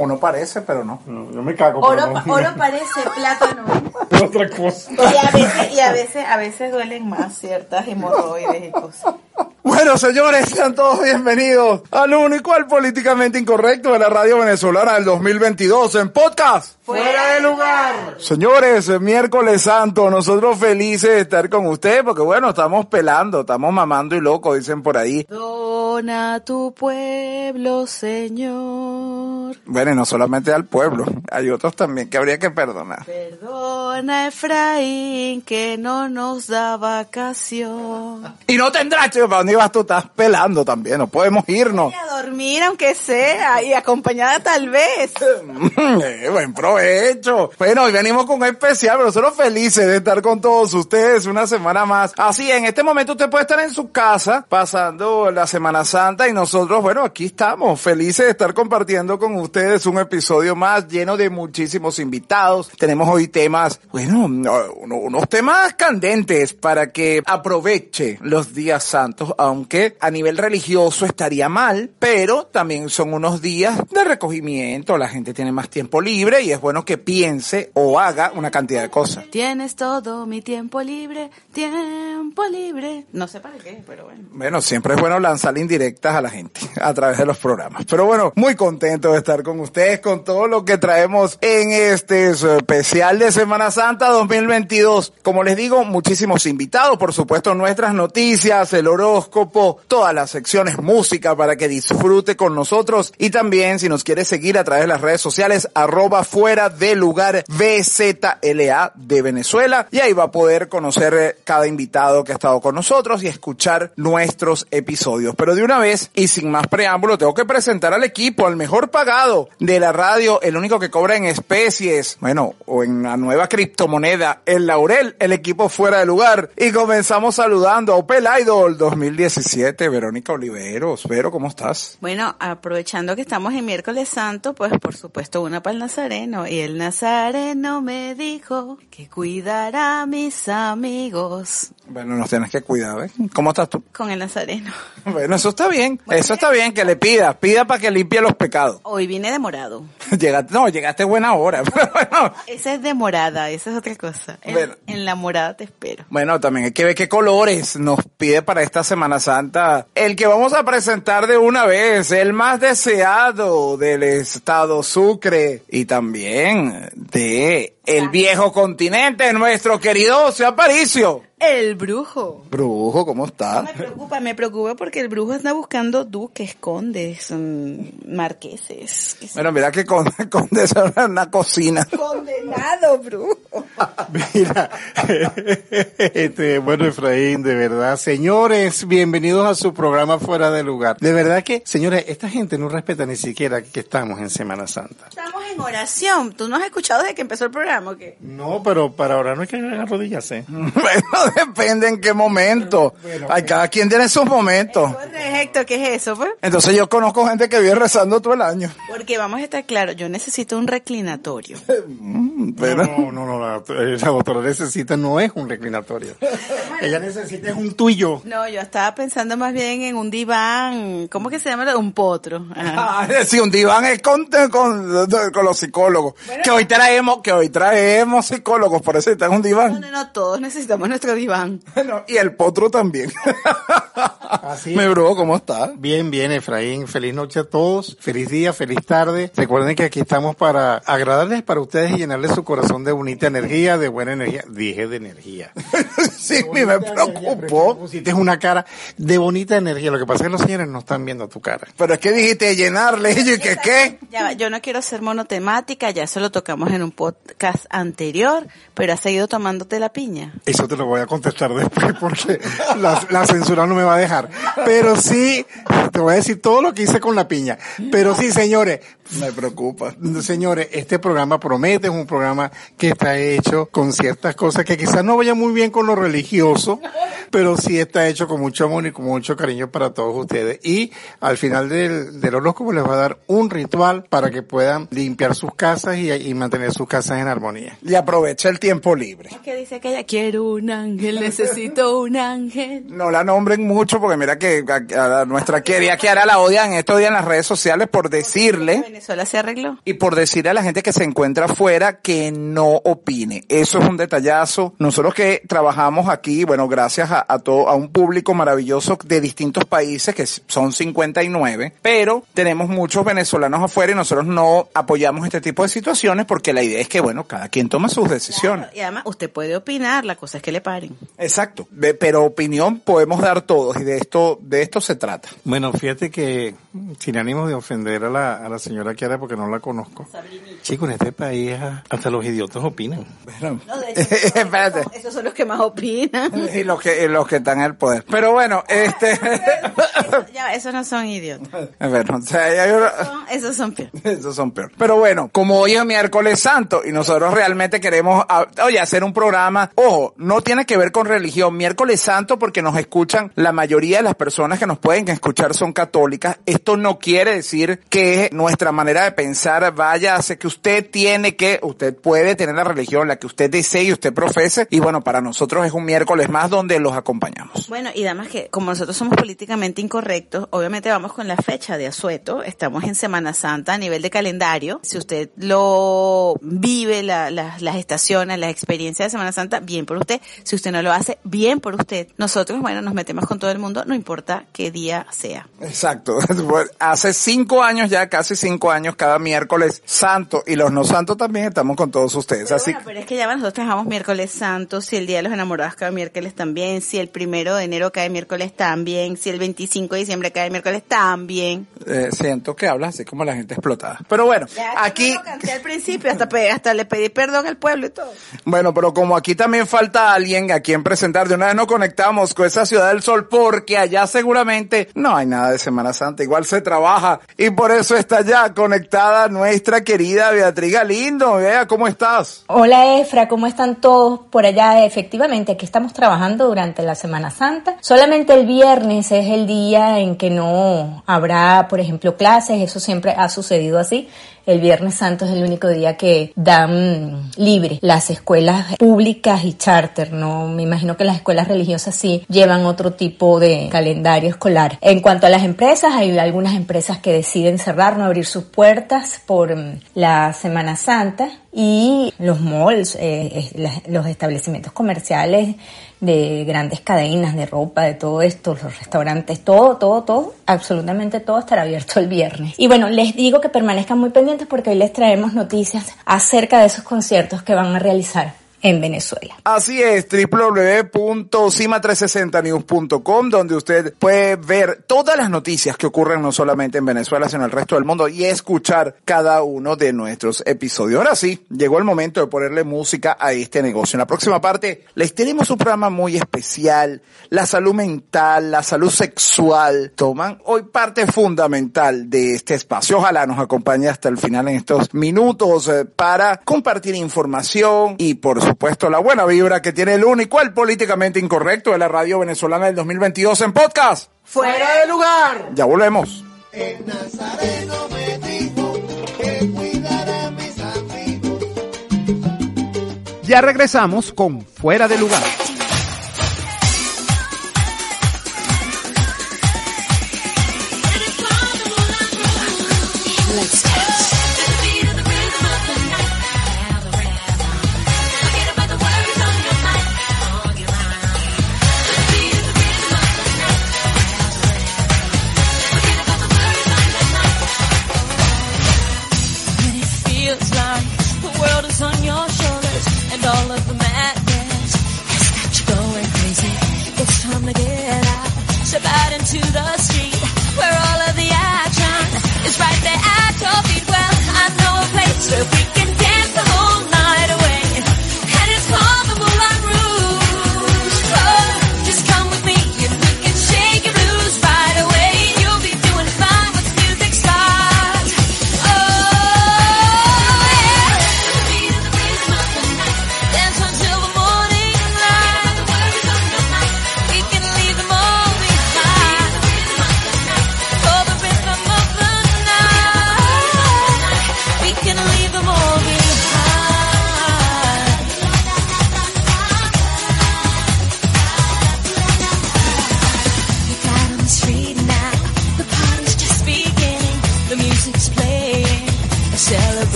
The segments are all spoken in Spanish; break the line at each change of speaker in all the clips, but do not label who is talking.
Tampoco. Uno parece, pero no.
yo me cago. pero
Oro,
no.
oro parece plátano.
otra cosa.
Y a veces, y a veces, a veces duelen más ciertas hemorroides y cosas.
Bueno, señores, sean todos bienvenidos al único, al políticamente incorrecto de la radio venezolana del 2022 en podcast.
Fuera de
lugar. Señores, eh, miércoles santo, nosotros felices de estar con ustedes porque bueno, estamos pelando, estamos mamando y loco, dicen por ahí.
Dona tu pueblo, Señor.
Bueno, y no solamente al pueblo, hay otros también que habría que perdonar.
Perdona, Efraín, que no nos da vacación.
Y no tendrás, chico, ¿para dónde ibas tú? Estás pelando también, no podemos irnos.
Y a dormir, aunque sea, y acompañada tal vez.
Eh, buen provecho. Bueno, hoy venimos con un especial, pero nosotros felices de estar con todos ustedes una semana más. Así, en este momento usted puede estar en su casa pasando la Semana Santa y nosotros, bueno, aquí estamos felices de estar compartiendo con ustedes un episodio más lleno de muchísimos invitados. Tenemos hoy temas, bueno, uno- unos temas candentes para que aproveche los días santos, aunque a nivel religioso estaría mal, pero también son unos días de recogimiento, la gente tiene más tiempo libre y es bueno que piense o haga una cantidad de cosas.
Tienes todo mi tiempo libre, tiempo libre. No sé para qué, pero bueno.
Bueno, siempre es bueno lanzar indirectas a la gente a través de los programas. Pero bueno, muy contento de estar con ustedes con todo lo que traemos en este especial de Semana Santa 2022. Como les digo, muchísimos invitados, por supuesto nuestras noticias, el horóscopo, todas las secciones música para que disfrute con nosotros y también si nos quiere seguir a través de las redes sociales arroba fuera de lugar BZLA de Venezuela y ahí va a poder conocer eh, cada invitado que ha estado con nosotros y escuchar nuestros episodios. Pero de una vez y sin más preámbulo tengo que presentar al equipo, al mejor pagado de la radio, el único que cobra en especies, bueno, o en la nueva criptomoneda, el Laurel, el equipo fuera de lugar. Y comenzamos saludando a Opel Idol 2017, Verónica Oliveros. Vero, ¿cómo estás?
Bueno, aprovechando que estamos en miércoles santo, pues por supuesto una para el nazareno. Y el nazareno me dijo que cuidará a mis amigos
Bueno, nos tienes que cuidar, ¿eh? ¿Cómo estás tú?
con el nazareno.
Bueno, eso está bien. Eso está bien, que le pida. Pida para que limpie los pecados.
Hoy vine de morado.
Llegaste, no, llegaste buena hora. Pero bueno,
Esa es de morada, esa es otra cosa. En,
Bueno.
en la morada te espero.
Bueno, también hay que ver qué colores nos pide para esta Semana Santa. El que vamos a presentar de una vez, el más deseado del estado Sucre y también de el viejo continente, nuestro querido José Aparicio.
El brujo.
Brujo, ¿cómo
No
está?
me preocupa, me preocupa porque el brujo está buscando duques, condes, mm, marqueses.
Bueno, mira que con, con una cocina.
Condenado, brujo.
Mira, este, bueno, Efraín, de verdad, señores, bienvenidos a su programa Fuera de Lugar. De verdad que, señores, esta gente no respeta ni siquiera que estamos en Semana Santa.
Estamos en oración. ¿Tú no has escuchado desde que empezó el programa o qué?
No, pero para ahora no hay que arrodillarse.
Bueno, depende en qué momento. Ay, cada quien tiene sus momentos.
Correcto, ¿qué es eso, pues?
Entonces yo conozco gente que vive rezando todo el año.
Porque vamos a estar claros, yo necesito un reclinatorio.
Mm, Pero,
No, no, no, la, la doctora necesita no es un reclinatorio. Ella necesita es un tuyo.
No, yo estaba pensando más bien en un diván, ¿cómo que se llama? Un potro.
Ah, sí, un diván es con, con, con los psicólogos. Que hoy traemos, que hoy traemos psicólogos, por eso está en un
No,
diván.
no, no, todos necesitamos nuestro diván.
Bueno, y el potro también.
Así
Mi
es.
bro, ¿cómo estás?
Bien, bien, Efraín. Feliz noche a todos. Feliz día, feliz tarde. Recuerden que aquí estamos para agradarles para ustedes y llenarles su corazón de bonita energía, de buena energía. Dije de energía.
sí, me preocupó.
Pusiste una cara de bonita energía. Lo que pasa es que los señores no están viendo tu cara.
Pero es que dijiste llenarle y yo, ¿y que qué?
Ya yo no quiero ser monotemática, ya eso lo tocamos en un podcast anterior, pero has seguido tomándote la piña.
Eso te lo voy a contestar después porque la, censura no me va a dejar. Pero sí, te voy a decir todo lo que hice con la piña. Pero sí, señores,
Me preocupa.
Señores, este programa promete, es un programa que está hecho con ciertas cosas que quizás no vayan muy bien con lo religioso, pero sí está hecho con mucho amor y con mucho cariño para todos ustedes. Y al final del, del horóscopo les va a dar un ritual para que puedan limpiar sus casas y, y mantener sus casas en armonía.
Y aprovecha el tiempo libre.
que dice que ella quiero un ángel, necesito un ángel.
No la nombren mucho porque mira que a, a nuestra querida Kiara la odian estos días en las redes sociales por decirle
Venezuela se arregló.
y por decirle a la gente que se encuentra afuera que no opine. Eso es un detallazo. Nosotros que trabajamos aquí, bueno, gracias a, a todo, a un público maravilloso de distintos países, que son 59, pero tenemos muchos venezolanos afuera y nosotros no apoyamos este tipo de situaciones porque la idea es que, bueno, cada quien toma sus decisiones.
Y además, usted puede opinar, la cosa es que le paren.
Exacto. Pero opinión podemos dar todos y de esto, de esto se trata.
Bueno, fíjate que sin ánimo de ofender a la, a la señora Kiara porque no la conozco. Chico, en este país ah, hasta los idiotas opinan.
Bueno,
No, de hecho,
Espérate.
esos son los que más opinan.
Y los que, y los que están en el poder. Pero bueno, este,
ya, esos no son idiotas.
bueno, o sea, hay una-
Son- esos son peor.
Esos son peor. Pero bueno, como hoy es miércoles santo y nosotros realmente queremos, ah, oye, hacer un programa, ojo, no tiene que ver con religión, miércoles santo porque nos escuchan, la mayoría de las personas que nos pueden escuchar son católicas. Esto no quiere decir que nuestra manera de pensar vaya a hacer que usted tiene que, usted puede tener la religión, la que usted desee y usted profese. Y bueno, para nosotros es un miércoles más donde los acompañamos.
Bueno, y además que como nosotros somos políticamente incorrectos, obviamente vamos con la fecha de asueto, estamos en Semana Santa a nivel de calendario. Si usted lo vive, la- la- las estaciones, las experiencias de Semana Santa, bien por usted. Si usted no lo hace, bien por usted. Nosotros, bueno, nos metemos con todo el mundo, no importa qué día sea.
Exacto. Hace cinco años ya, casi cinco años, cada miércoles santo y los no santos también estamos con todos ustedes.
Pero
Así
bueno, pero es que ya nosotros trabajamos miércoles santo, si el Día de los Enamorados cae miércoles también, si el primero de enero cae miércoles también, si el 25 de diciembre cae miércoles también.
eh, siento que hablas así como la gente explotada. Pero bueno,
Ya,
aquí,
lo canté al principio, hasta, hasta le pedí perdón al pueblo y todo.
bueno, pero como aquí también falta alguien a quien presentar, de una vez nos conectamos con esa ciudad del sol porque allá seguramente no hay nada de Semana Santa, igual se trabaja y por eso está conectada nuestra querida Beatriz Galindo. Vea, ¿cómo estás?
Hola Efra, ¿cómo están todos por allá? Efectivamente, aquí estamos trabajando durante la Semana Santa. Solamente el viernes es el día en que no habrá, por ejemplo, clases. Eso siempre ha sucedido así. El Viernes Santo es el único día que dan libre las escuelas públicas y charter. No, me imagino que las escuelas religiosas sí llevan otro tipo de calendario escolar. En cuanto a las empresas, hay algunas empresas que deciden cerrar, no abrir sus puertas por mm, la Semana Santa y los malls, eh, los establecimientos comerciales de grandes cadenas de ropa, de todo esto, los restaurantes, todo, todo, todo, absolutamente todo estará abierto el viernes. Y bueno, les digo que permanezcan muy pendientes porque hoy les traemos noticias acerca de esos conciertos que van a realizar en Venezuela.
Así es, www.cima360news.com, donde usted puede ver todas las noticias que ocurren no solamente en Venezuela, sino en el resto del mundo y escuchar cada uno de nuestros episodios. Ahora sí, llegó el momento de ponerle música a este negocio. En la próxima parte les tenemos un programa muy especial, la salud mental, la salud sexual, toman hoy parte fundamental de este espacio. Ojalá nos acompañe hasta el final en estos minutos eh, para compartir información y por supuesto la buena vibra que tiene el único, el políticamente incorrecto de la radio venezolana del 2022 en podcast.
¡Fuera
de lugar! Ya volvemos.
El Nazareno me dijo que cuidara a mis amigos.
Ya regresamos con Fuera de lugar.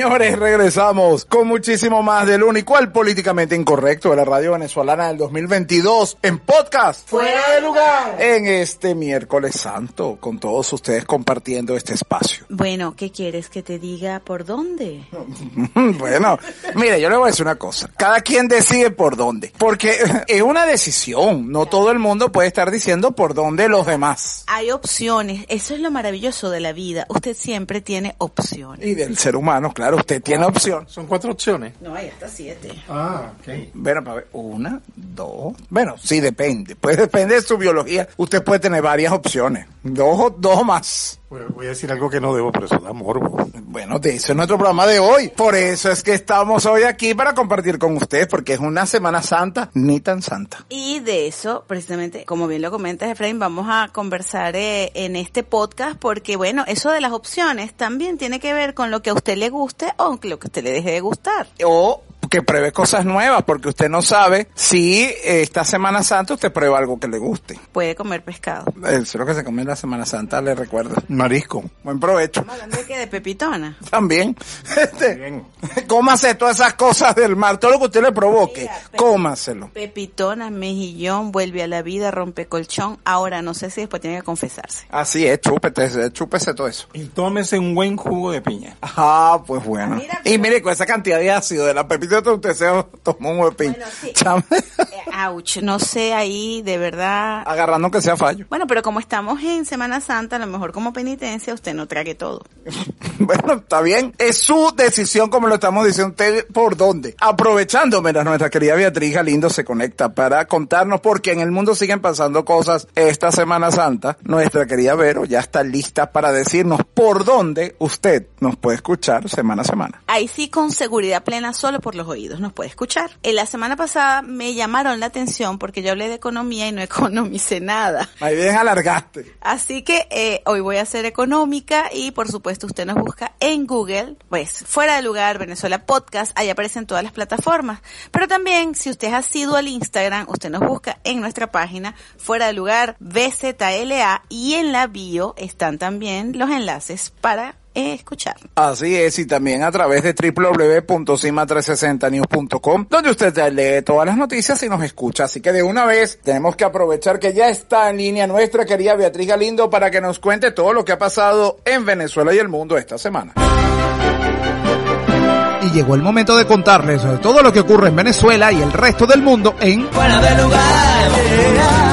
Señores, regresamos con muchísimo más del único, el políticamente incorrecto de la radio venezolana del 2022 en podcast. Fuera de lugar. En este miércoles santo, con todos ustedes compartiendo este espacio.
Bueno, ¿qué quieres que te diga por dónde?
bueno, mire, yo le voy a decir una cosa. Cada quien decide por dónde. Porque es una decisión. No todo el mundo puede estar diciendo por dónde los demás.
Hay opciones, eso es lo maravilloso de la vida. Usted siempre tiene opciones.
Y del ser humano, claro, usted tiene opción.
Son cuatro opciones.
No, hay hasta siete.
Ah, ok.
Bueno, para ver, una, dos. Bueno, sí, depende. Pues depende de su biología. Usted puede tener varias opciones. Dos, o- dos más.
Voy a decir algo que no debo, pero eso da morbo.
Bueno, de eso es nuestro programa de hoy. Por eso es que estamos hoy aquí para compartir con ustedes, porque es una Semana Santa ni tan santa.
Y de eso, precisamente, como bien lo comentas, Efraín, vamos a conversar eh, en este podcast porque, bueno, eso de las opciones también tiene que ver con lo que a usted le guste o lo que a usted le deje de gustar.
O que pruebe cosas nuevas, porque usted no sabe si eh, esta Semana Santa usted prueba algo que le guste.
Puede comer pescado.
Eso es lo que se come en la Semana Santa, le recuerdo.
Marisco.
Buen provecho.
¿Estamos hablando de qué? ¿De pepitona?
También. Este,
Bien.
cómase todas esas cosas del mar, todo lo que usted le provoque,
Mira, pe-
cómaselo.
Pepitona, mejillón, vuelve a la vida, rompe colchón. Ahora no sé si después tiene que confesarse.
Así es, chúpete, chúpese todo eso.
Y tómese un buen jugo de piña.
Ah, pues bueno.
Mira,
y mire, con esa cantidad de ácido de la pepita, usted se tomó un huepín.
Bueno, sí. Eh, ouch, no sé ahí, de verdad.
Agarrando que sea fallo.
Bueno, pero como estamos en Semana Santa, a lo mejor como penitencia usted no trague todo.
Bueno, está bien. Es su decisión, como lo estamos diciendo usted, por dónde. Aprovechando, mira, nuestra querida Beatriz Galindo se conecta para contarnos, porque en el mundo siguen pasando cosas esta Semana Santa. Nuestra querida Vero ya está lista para decirnos por dónde usted nos puede escuchar semana a semana.
Ahí sí con seguridad plena solo por los oídos nos puede escuchar. En la semana pasada me llamaron la atención porque yo hablé de economía y no economicé nada.
Ahí bien alargaste.
Así que eh, hoy voy a ser económica y por supuesto usted nos busca en Google, pues fuera de lugar Venezuela Podcast, ahí aparecen todas las plataformas. Pero también si usted ha sido al Instagram, usted nos busca en nuestra página fuera de lugar BZLA y en la bio están también los enlaces para escuchar.
Así es, y también a través de www.cima360news.com, donde usted lee todas las noticias y nos escucha. Así que de una vez tenemos que aprovechar que ya está en línea nuestra querida Beatriz Galindo para que nos cuente todo lo que ha pasado en Venezuela y el mundo esta semana.
Y llegó el momento de contarles todo lo que ocurre en Venezuela y el resto del mundo en
Fuera de lugar.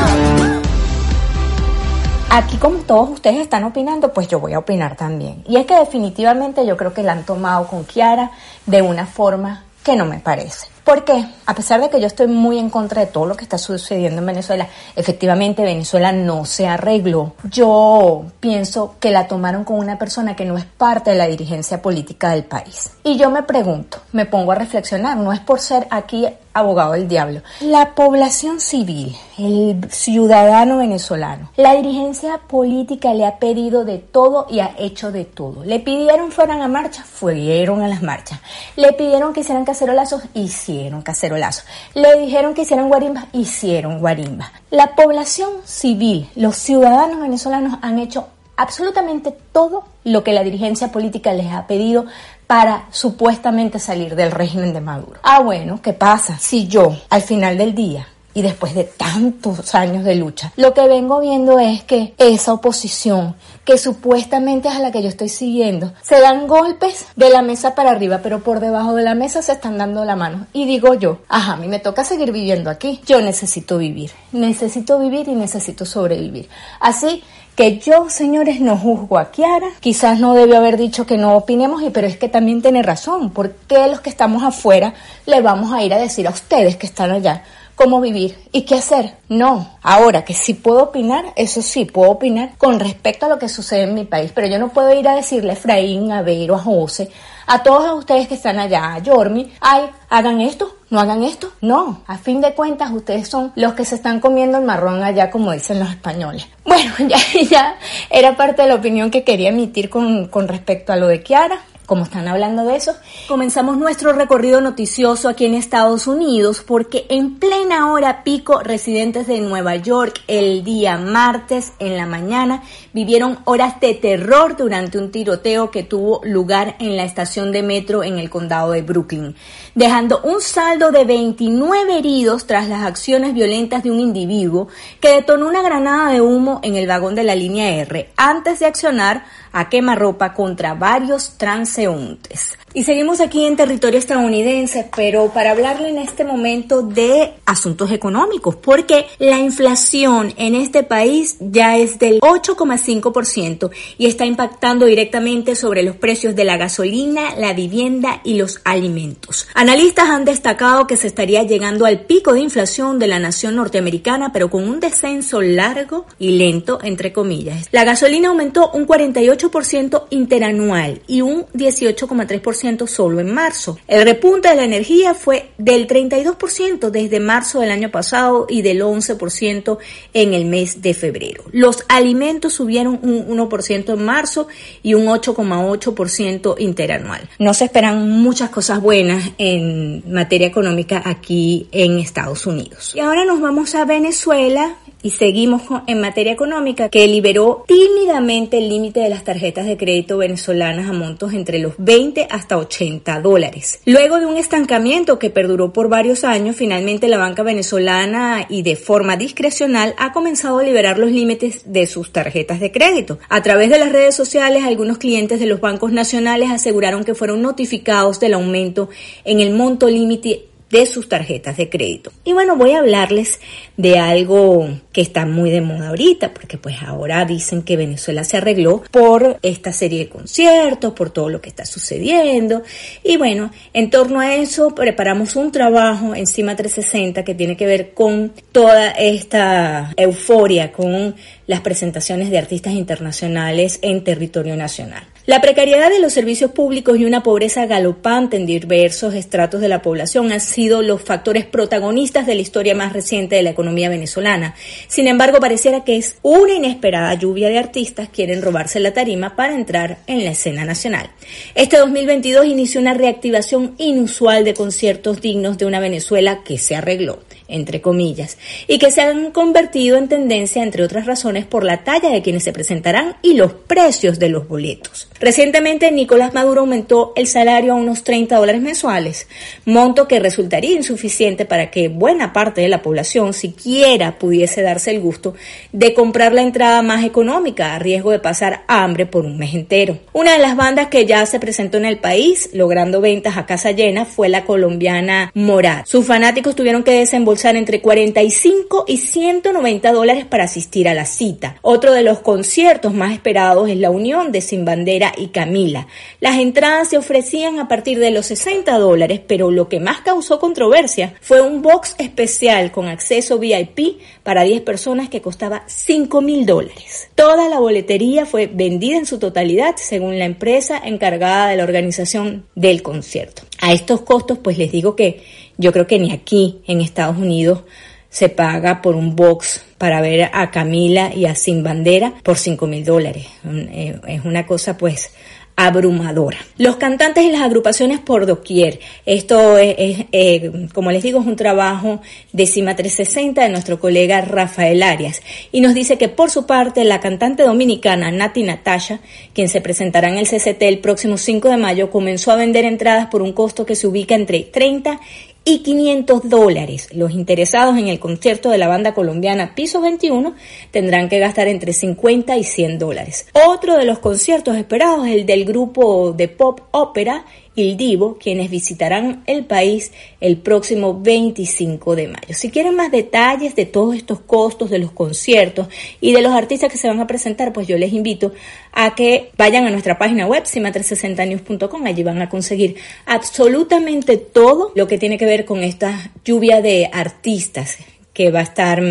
Aquí como todos ustedes están opinando, pues yo voy a opinar también. Y es que definitivamente yo creo que la han tomado con Kiara de una forma que no me parece. Porque a pesar de que yo estoy muy en contra de todo lo que está sucediendo en Venezuela, efectivamente Venezuela no se arregló. Yo pienso que la tomaron con una persona que no es parte de la dirigencia política del país. Y yo me pregunto, me pongo a reflexionar, no es por ser aquí abogado del diablo. La población civil, el ciudadano venezolano, la dirigencia política le ha pedido de todo y ha hecho de todo. Le pidieron fueran a marcha, fueron a las marchas. Le pidieron que hicieran cacerolazos, hicieron cacerolazos. Le dijeron que hicieran guarimbas, hicieron guarimbas. La población civil, los ciudadanos venezolanos han hecho absolutamente todo lo que la dirigencia política les ha pedido para supuestamente salir del régimen de Maduro. Ah, bueno, ¿qué pasa? Si yo, al final del día, y después de tantos años de lucha, lo que vengo viendo es que esa oposición, que supuestamente es a la que yo estoy siguiendo, se dan golpes de la mesa para arriba, pero por debajo de la mesa se están dando la mano. Y digo yo, ajá, a mí me toca seguir viviendo aquí. Yo necesito vivir, necesito vivir y necesito sobrevivir. Así que yo, señores, no juzgo a Kiara. Quizás no debió haber dicho que no opinemos, pero es que también tiene razón. ¿Por qué los que estamos afuera le vamos a ir a decir a ustedes que están allá cómo vivir y qué hacer? No. Ahora que sí puedo opinar, eso sí, puedo opinar con respecto a lo que sucede en mi país, pero yo no puedo ir a decirle a Efraín, a Vero, a José, a todos ustedes que están allá, a Yormi, ay, hagan esto, no hagan esto. No, a fin de cuentas ustedes son los que se están comiendo el marrón allá, como dicen los españoles. Bueno, ya, ya era parte de la opinión que quería emitir con, con respecto a lo de Kiara. Como están hablando de eso, comenzamos nuestro recorrido noticioso aquí en Estados Unidos porque en plena hora pico residentes de Nueva York el día martes en la mañana vivieron horas de terror durante un tiroteo que tuvo lugar en la estación de metro en el condado de Brooklyn, dejando un saldo de 29 heridos tras las acciones violentas de un individuo que detonó una granada de humo en el vagón de la línea R antes de accionar a quemarropa contra varios transeúntes. Y seguimos aquí en territorio estadounidense, pero para hablarle en este momento de asuntos económicos, porque la inflación en este país ya es del 8,5% y está impactando directamente sobre los precios de la gasolina, la vivienda y los alimentos. Analistas han destacado que se estaría llegando al pico de inflación de la nación norteamericana, pero con un descenso largo y lento, entre comillas. La gasolina aumentó un 48% interanual y un 18,3% solo en marzo. El repunte de la energía fue del 32% desde marzo del año pasado y del 11% en el mes de febrero. Los alimentos subieron un 1% en marzo y un 8,8% interanual. No se esperan muchas cosas buenas en materia económica aquí en Estados Unidos. Y ahora nos vamos a Venezuela y seguimos en materia económica que liberó tímidamente el límite de las tarjetas de crédito venezolanas a montos entre los 20 hasta 80 dólares. Luego de un estancamiento que perduró por varios años, finalmente la banca venezolana y de forma discrecional ha comenzado a liberar los límites de sus tarjetas de crédito. A través de las redes sociales, algunos clientes de los bancos nacionales aseguraron que fueron notificados del aumento en el monto límite de sus tarjetas de crédito. Y bueno, voy a hablarles de algo que está muy de moda ahorita, porque pues ahora dicen que Venezuela se arregló por esta serie de conciertos, por todo lo que está sucediendo. Y bueno, en torno a eso preparamos un trabajo encima 360 que tiene que ver con toda esta euforia, con las presentaciones de artistas internacionales en territorio nacional. La precariedad de los servicios públicos y una pobreza galopante en diversos estratos de la población han sido los factores protagonistas de la historia más reciente de la economía venezolana. Sin embargo, pareciera que es una inesperada lluvia de artistas quieren robarse la tarima para entrar en la escena nacional. Este 2022 inició una reactivación inusual de conciertos dignos de una Venezuela que se arregló entre comillas, y que se han convertido en tendencia, entre otras razones, por la talla de quienes se presentarán y los precios de los boletos. Recientemente Nicolás Maduro aumentó el salario a unos 30 dólares mensuales, monto que resultaría insuficiente para que buena parte de la población siquiera pudiese darse el gusto de comprar la entrada más económica a riesgo de pasar hambre por un mes entero. Una de las bandas que ya se presentó en el país, logrando ventas a casa llena, fue la colombiana Morat. Sus fanáticos tuvieron que desembolsar entre 45 y 190 dólares para asistir a la cita. Otro de los conciertos más esperados es la unión de Sin Bandera y Camila. Las entradas se ofrecían a partir de los 60 dólares, pero lo que más causó controversia fue un box especial con acceso VIP para 10 personas que costaba 5 mil dólares. Toda la boletería fue vendida en su totalidad según la empresa encargada de la organización del concierto. A estos costos, pues les digo que yo creo que ni aquí en Estados Unidos se paga por un box para ver a Camila y a Sin Bandera por 5 mil dólares. Eh, Es una cosa pues abrumadora. Los cantantes y las agrupaciones por doquier. Esto es, eh, como les digo, es un trabajo de Cima 360 de nuestro colega Rafael Arias. Y nos dice que por su parte la cantante dominicana Nati Natasha, quien se presentará en el CCT el próximo 5 de mayo, comenzó a vender entradas por un costo que se ubica entre 30 y 500 dólares. Los interesados en el concierto de la banda colombiana Piso 21 tendrán que gastar entre 50 y 100 dólares. Otro de los conciertos esperados es el del grupo de pop ópera Il Divo, quienes visitarán el país el próximo 25 de mayo. Si quieren más detalles de todos estos costos de los conciertos y de los artistas que se van a presentar, pues yo les invito a que vayan a nuestra página web, cima360news.com. Allí van a conseguir absolutamente todo lo que tiene que ver con esta lluvia de artistas que va a estar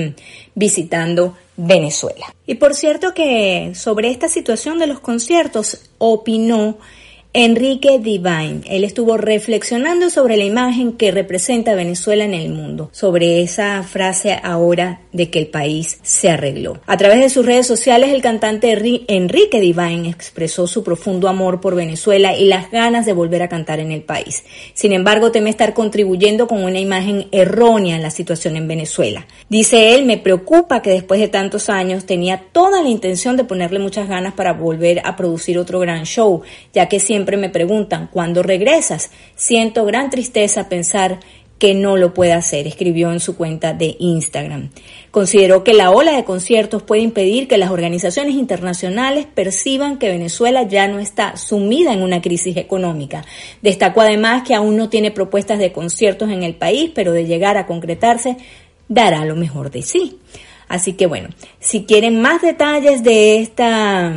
visitando Venezuela. Y por cierto que sobre esta situación de los conciertos opinó Enrique Divine. Él estuvo reflexionando sobre la imagen que representa Venezuela en el mundo, sobre esa frase ahora de que el país se arregló. A través de sus redes sociales, el cantante Enrique Divine expresó su profundo amor por Venezuela y las ganas de volver a cantar en el país. Sin embargo, teme estar contribuyendo con una imagen errónea en la situación en Venezuela. Dice él, me preocupa que después de tantos años tenía toda la intención de ponerle muchas ganas para volver a producir otro gran show, ya que siempre me preguntan, ¿cuándo regresas? Siento gran tristeza pensar que no lo puede hacer, escribió en su cuenta de Instagram. Consideró que la ola de conciertos puede impedir que las organizaciones internacionales perciban que Venezuela ya no está sumida en una crisis económica. Destacó además que aún no tiene propuestas de conciertos en el país, pero de llegar a concretarse dará lo mejor de sí. Así que bueno, si quieren más detalles de esta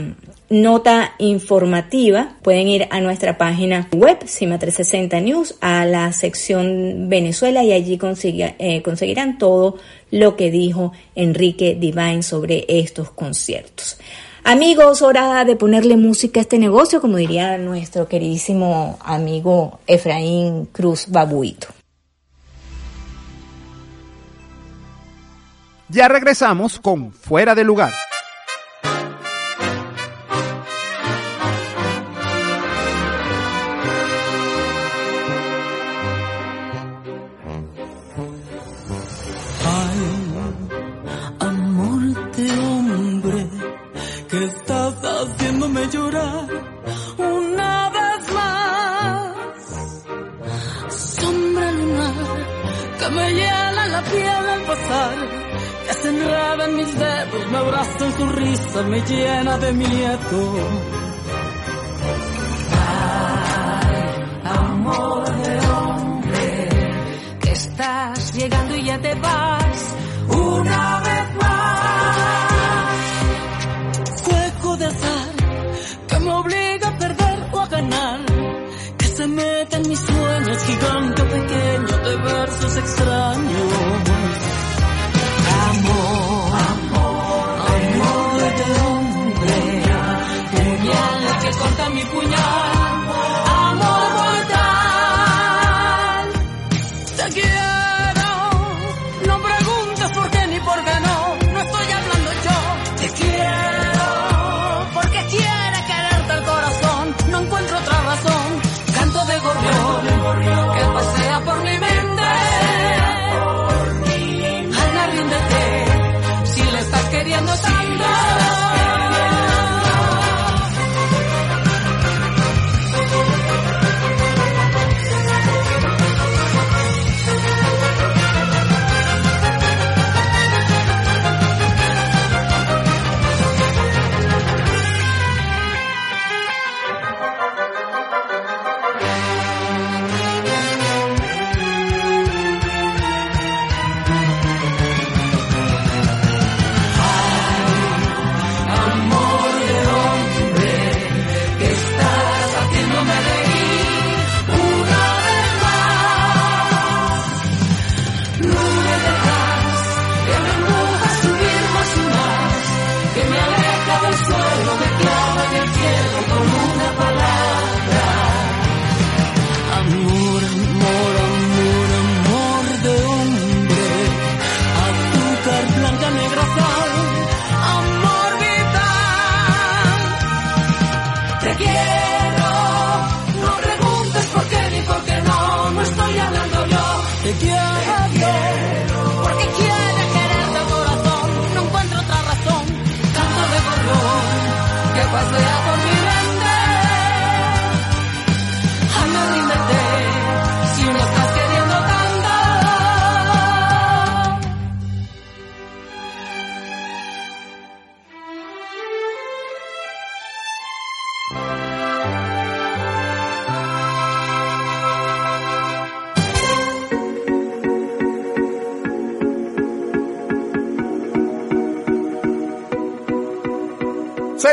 nota informativa, pueden ir a nuestra página web, Cima360 News, a la sección Venezuela y allí eh, conseguirán todo lo que dijo Enrique Divine sobre estos conciertos. Amigos, hora de ponerle música a este negocio, como diría nuestro queridísimo amigo Efraín Cruz Babuito.
Ya regresamos con Fuera de Lugar.
En mis dedos, me abraza en su risa, me llena de miedo. Ay, amor de hombre, que estás llegando y ya te vas una vez más. Juego de azar que me obliga a perder o a ganar, que se mete en mis sueños, gigante o pequeño de versos extraños.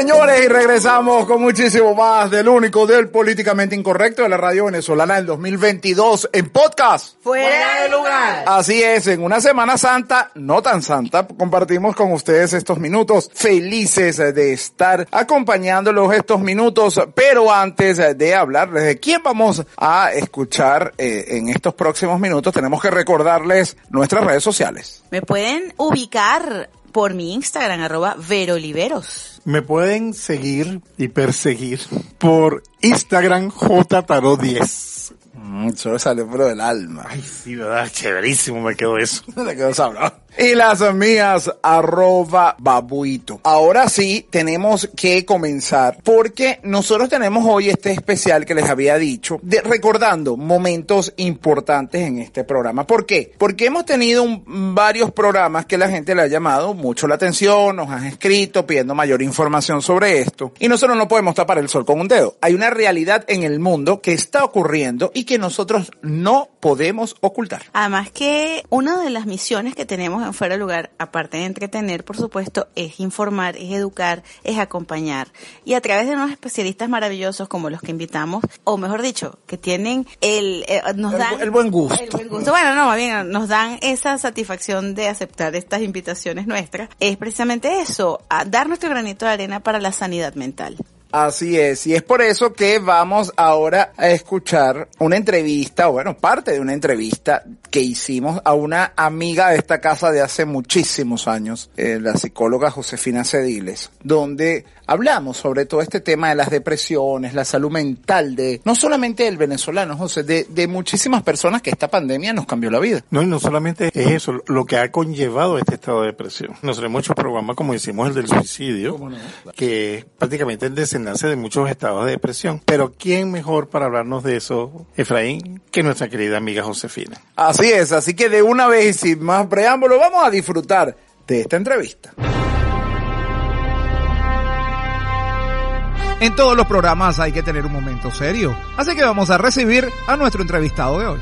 Señores, y regresamos con muchísimo más del único del políticamente incorrecto de la radio venezolana del 2022 en podcast.
Fuera de lugar.
Así es, en una Semana Santa, no tan santa, compartimos con ustedes estos minutos felices de estar acompañándolos estos minutos, pero antes de hablarles de quién vamos a escuchar eh, en estos próximos minutos, tenemos que recordarles nuestras redes sociales.
Me pueden ubicar por mi Instagram, arroba veroliveros.
Me pueden seguir y perseguir por Instagram JTarot10.
Mm, eso salió pero del alma.
Ay, sí, verdad, chéverísimo me quedó eso.
Le quedó sabroso. Y las mías, arroba babuito. Ahora sí, tenemos que comenzar porque nosotros tenemos hoy este especial que les había dicho, de, recordando momentos importantes en este programa. ¿Por qué? Porque hemos tenido varios programas que la gente le ha llamado mucho la atención, nos han escrito pidiendo mayor información sobre esto. Y nosotros no podemos tapar el sol con un dedo. Hay una realidad en el mundo que está ocurriendo y que nosotros no podemos ocultar.
Además que una de las misiones que tenemos Fuera de Lugar, aparte de entretener, por supuesto, es informar, es educar, es acompañar. Y a través de unos especialistas maravillosos como los que invitamos, o mejor dicho, que tienen el, eh, nos
El
dan...
el buen gusto.
el buen gusto. Bueno, no, más bien, nos dan esa satisfacción de aceptar estas invitaciones nuestras. Es precisamente eso, a dar nuestro granito de arena para la sanidad mental.
Así es, y es por eso que vamos ahora a escuchar una entrevista, o bueno, parte de una entrevista que hicimos a una amiga de esta casa de hace muchísimos años, eh, la psicóloga Josefina Cediles, donde hablamos sobre todo este tema de las depresiones, la salud mental de, no solamente del venezolano, José, de, de muchísimas personas que esta pandemia nos cambió la vida.
No, y no solamente es eso, lo que ha conllevado este estado de depresión. Nosotros hemos hecho programas como hicimos el del suicidio, que prácticamente el desenlace de muchos estados de depresión. Pero ¿quién mejor para hablarnos de eso, Efraín, que nuestra querida amiga Josefina?
Así es, así que de una vez y sin más preámbulo, vamos a disfrutar de esta entrevista.
En todos los programas hay que tener un momento serio. Así que vamos a recibir a nuestro entrevistado de hoy.